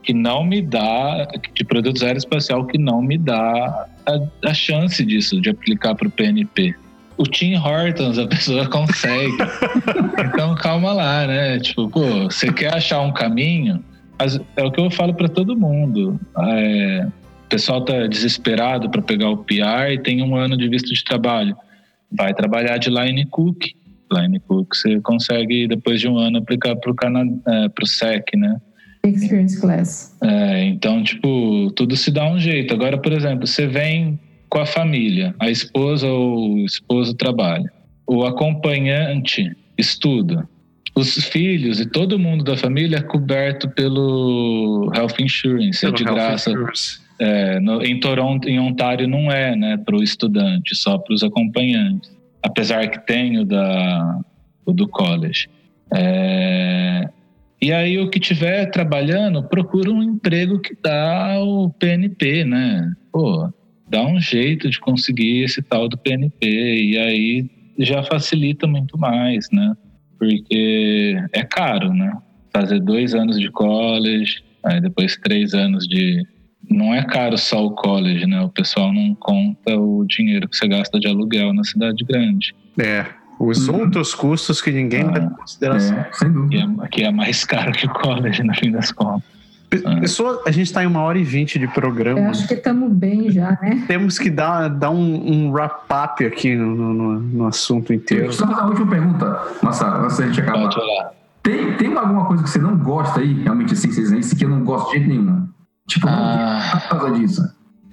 que não me dá, de produtos aeroespacial que não me dá a, a chance disso, de aplicar para o PNP o Tim Hortons a pessoa consegue. então calma lá, né? Tipo, pô, você quer achar um caminho? É o que eu falo para todo mundo. É, o pessoal tá desesperado para pegar o PR e tem um ano de visto de trabalho. Vai trabalhar de line cook. Line cook você consegue depois de um ano aplicar para o é, pro SEC, né? Experience Class. É, então, tipo, tudo se dá um jeito. Agora, por exemplo, você vem com a família, a esposa ou o esposo trabalha, o acompanhante estuda, os filhos e todo mundo da família é coberto pelo health insurance, é pelo é de graça. É, no, em Toronto, em Ontário não é, né, para o estudante, só para os acompanhantes, apesar que tem o da o do college. É, e aí o que tiver trabalhando, procura um emprego que dá o PNP, né? Pô, dá um jeito de conseguir esse tal do PNP e aí já facilita muito mais, né? porque é caro, né? Fazer dois anos de college, aí depois três anos de. Não é caro só o college, né? O pessoal não conta o dinheiro que você gasta de aluguel na cidade grande. É, os Uhum. outros custos que ninguém Ah, leva em consideração. É, sem Que dúvida. é, que é mais caro que o college, no fim das contas. Pe- Pessoa, a gente está em uma hora e vinte de Eu programa. acho que estamos bem já, né? Temos que dar, dar um, um wrap-up aqui no, no- no assunto inteiro. Eu fazer a última pergunta, Massaro, antes da gente acabar. Tem, tem alguma coisa que você não gosta aí, realmente, assim, vocês dizem, isso aqui eu não gosto de jeito nenhum? Tipo, Ah. por causa disso.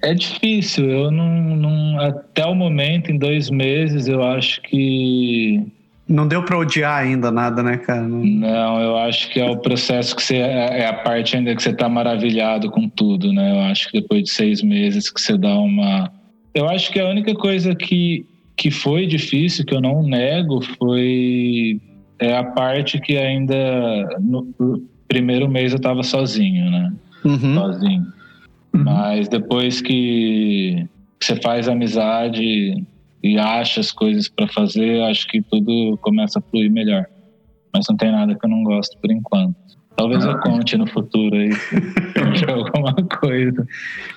É difícil, eu não, não. Até o momento, em dois meses, eu acho que. Não deu para odiar ainda nada, né, cara? Não- Não, eu acho que é o processo que você. É a parte ainda que você tá maravilhado com tudo, né? Eu acho que depois de seis meses que você dá uma. Eu acho que a única coisa que, que foi difícil, que eu não nego, foi. É a parte que ainda. No no primeiro mês eu tava sozinho, né? Uhum. sozinho. Uhum. Mas depois que você faz amizade e acha as coisas para fazer, acho que tudo começa a fluir melhor. Mas não tem nada que eu não gosto por enquanto. Talvez eu conte no futuro aí de alguma coisa.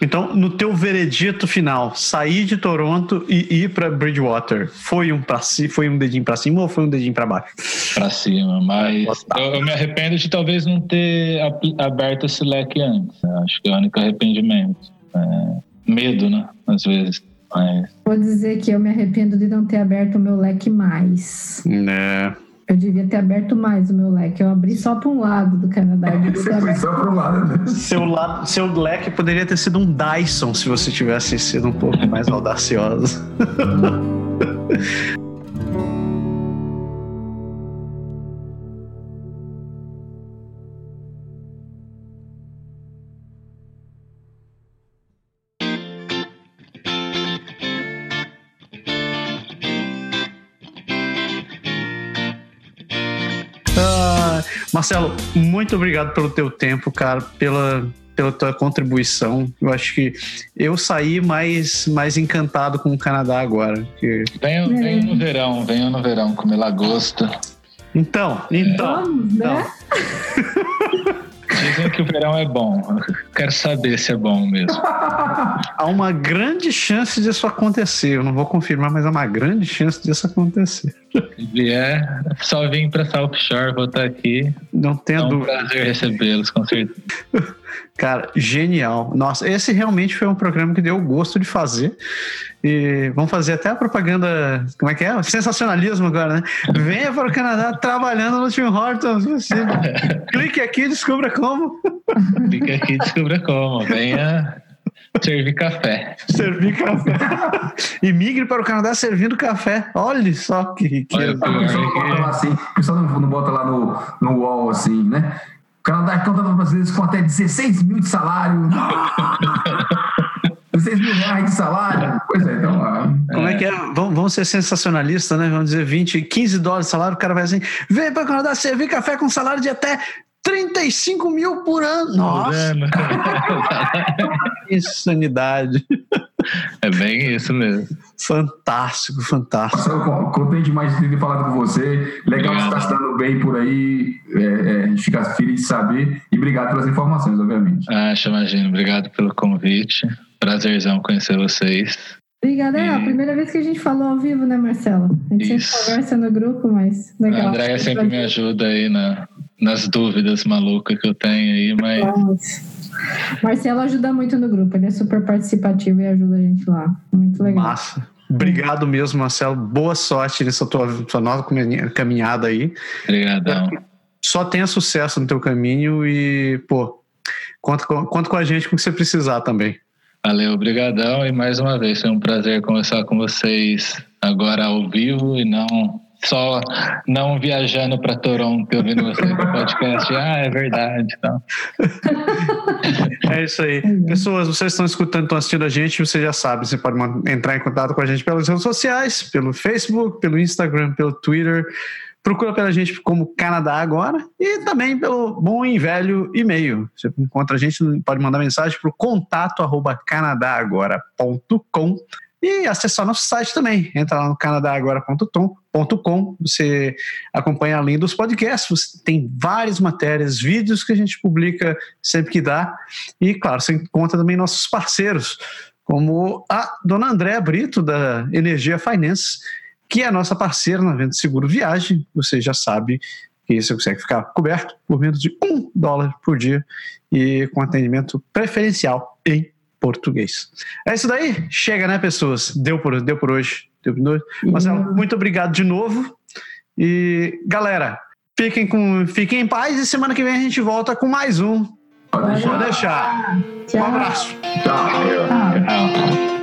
Então, no teu veredito final, sair de Toronto e ir para Bridgewater, foi um para si, foi um dedinho para cima ou foi um dedinho para baixo? Pra cima, mas eu, eu me arrependo de talvez não ter aberto esse leque antes. Acho que é o único arrependimento. É, medo, né? Às vezes. Mas Vou dizer que eu me arrependo de não ter aberto o meu leque mais. Né? Eu devia ter aberto mais o meu leque. Eu abri só para um lado do Canadá. Só pro lado, né? Seu, lado, seu leque poderia ter sido um Dyson se você tivesse sido um pouco mais audacioso. Marcelo, muito obrigado pelo teu tempo, cara, pela, pela tua contribuição. Eu acho que eu saí mais, mais encantado com o Canadá agora. que- venham, venham no verão, venham no verão comer lagosta. Então, então, Vamos, né? Dizem que o verão é bom. Eu quero saber se é bom mesmo. há uma grande chance disso acontecer. Eu não vou confirmar, mas há uma grande chance disso acontecer. Se vier, só vim pra South Shore, vou estar aqui. Não tenha É um dúvida. prazer recebê-los, com certeza. Cara, genial. Nossa, esse realmente foi um programa que deu gosto de fazer. E vamos fazer até a propaganda. Como é que é? Sensacionalismo agora, né? Venha para o Canadá trabalhando no Tim Hortons. Você- Clique aqui e descubra como Fica aqui e descubra como. Venha servir café. servir café. E migre para o Canadá servindo café. Olha só que. que... Olha, O pessoal não bota lá assim, o pessoal não, não bota lá no, no wall assim, né? O Canadá contrata brasileiros com até 16 mil de salário. 16 mil reais de salário. Pois é, então. Como é que é? Vamos, vamos ser sensacionalistas, né? Vamos dizer 20, 15 dólares de salário. O cara vai assim: vem para o Canadá servir café com salário de até 35 mil por ano. Nossa, Vendo? que insanidade. É bem isso mesmo. Fantástico, fantástico. Marcelo, con- contente demais de ter falado com você. Legal que você está se dando bem por aí. É, é, a gente fica feliz de saber. E obrigado pelas informações, obviamente. Acho, imagino. Obrigado pelo convite. Prazerzão conhecer vocês. Obrigada. É a E- primeira vez que a gente falou ao vivo, né, Marcelo? A gente Isso. sempre conversa no grupo, mas A legal. Andréia sempre me ajuda aí na, nas dúvidas malucas que eu tenho aí, mas Vamos. Marcelo ajuda muito no grupo, ele é super participativo e ajuda a gente lá. Muito legal. Massa. Obrigado mesmo, Marcelo. Boa sorte nessa tua, tua nova caminha- caminhada aí. brigadão. Só tenha sucesso no teu caminho e, pô, conta com, conta com a gente com o que você precisar também. Valeu, brigadão e mais uma vez foi um prazer conversar com vocês agora ao vivo e não só não viajando para Toronto ouvindo vocês no podcast. Ah, é verdade. Então. É isso aí. Pessoas, vocês estão escutando, estão assistindo a gente, você já sabe, você pode entrar em contato com a gente pelas redes sociais, pelo Facebook, pelo Instagram, pelo Twitter. Procura pela gente como Canadá Agora e também pelo bom e velho e-mail. Você encontra a gente, pode mandar mensagem para o contato arroba canadagora.com. e acessar nosso site também. Entra lá no canadagora.com, você acompanha além dos podcasts, tem várias matérias, vídeos que a gente publica sempre que dá. E, claro, você encontra também nossos parceiros, como a dona Andréa Brito, da Energia Finance, que é a nossa parceira na venda de seguro viagem. Você já sabe que você consegue ficar coberto por menos de um dólar por dia e com atendimento preferencial em português. É isso daí? Chega, né, pessoas? Deu por, deu por hoje. Deu por hoje. Marcelo, muito obrigado de novo. E, galera, fiquem, com, fiquem em paz e semana que vem a gente volta com mais um. Pode deixar. Pode deixar. Um abraço. Tchau. Tchau.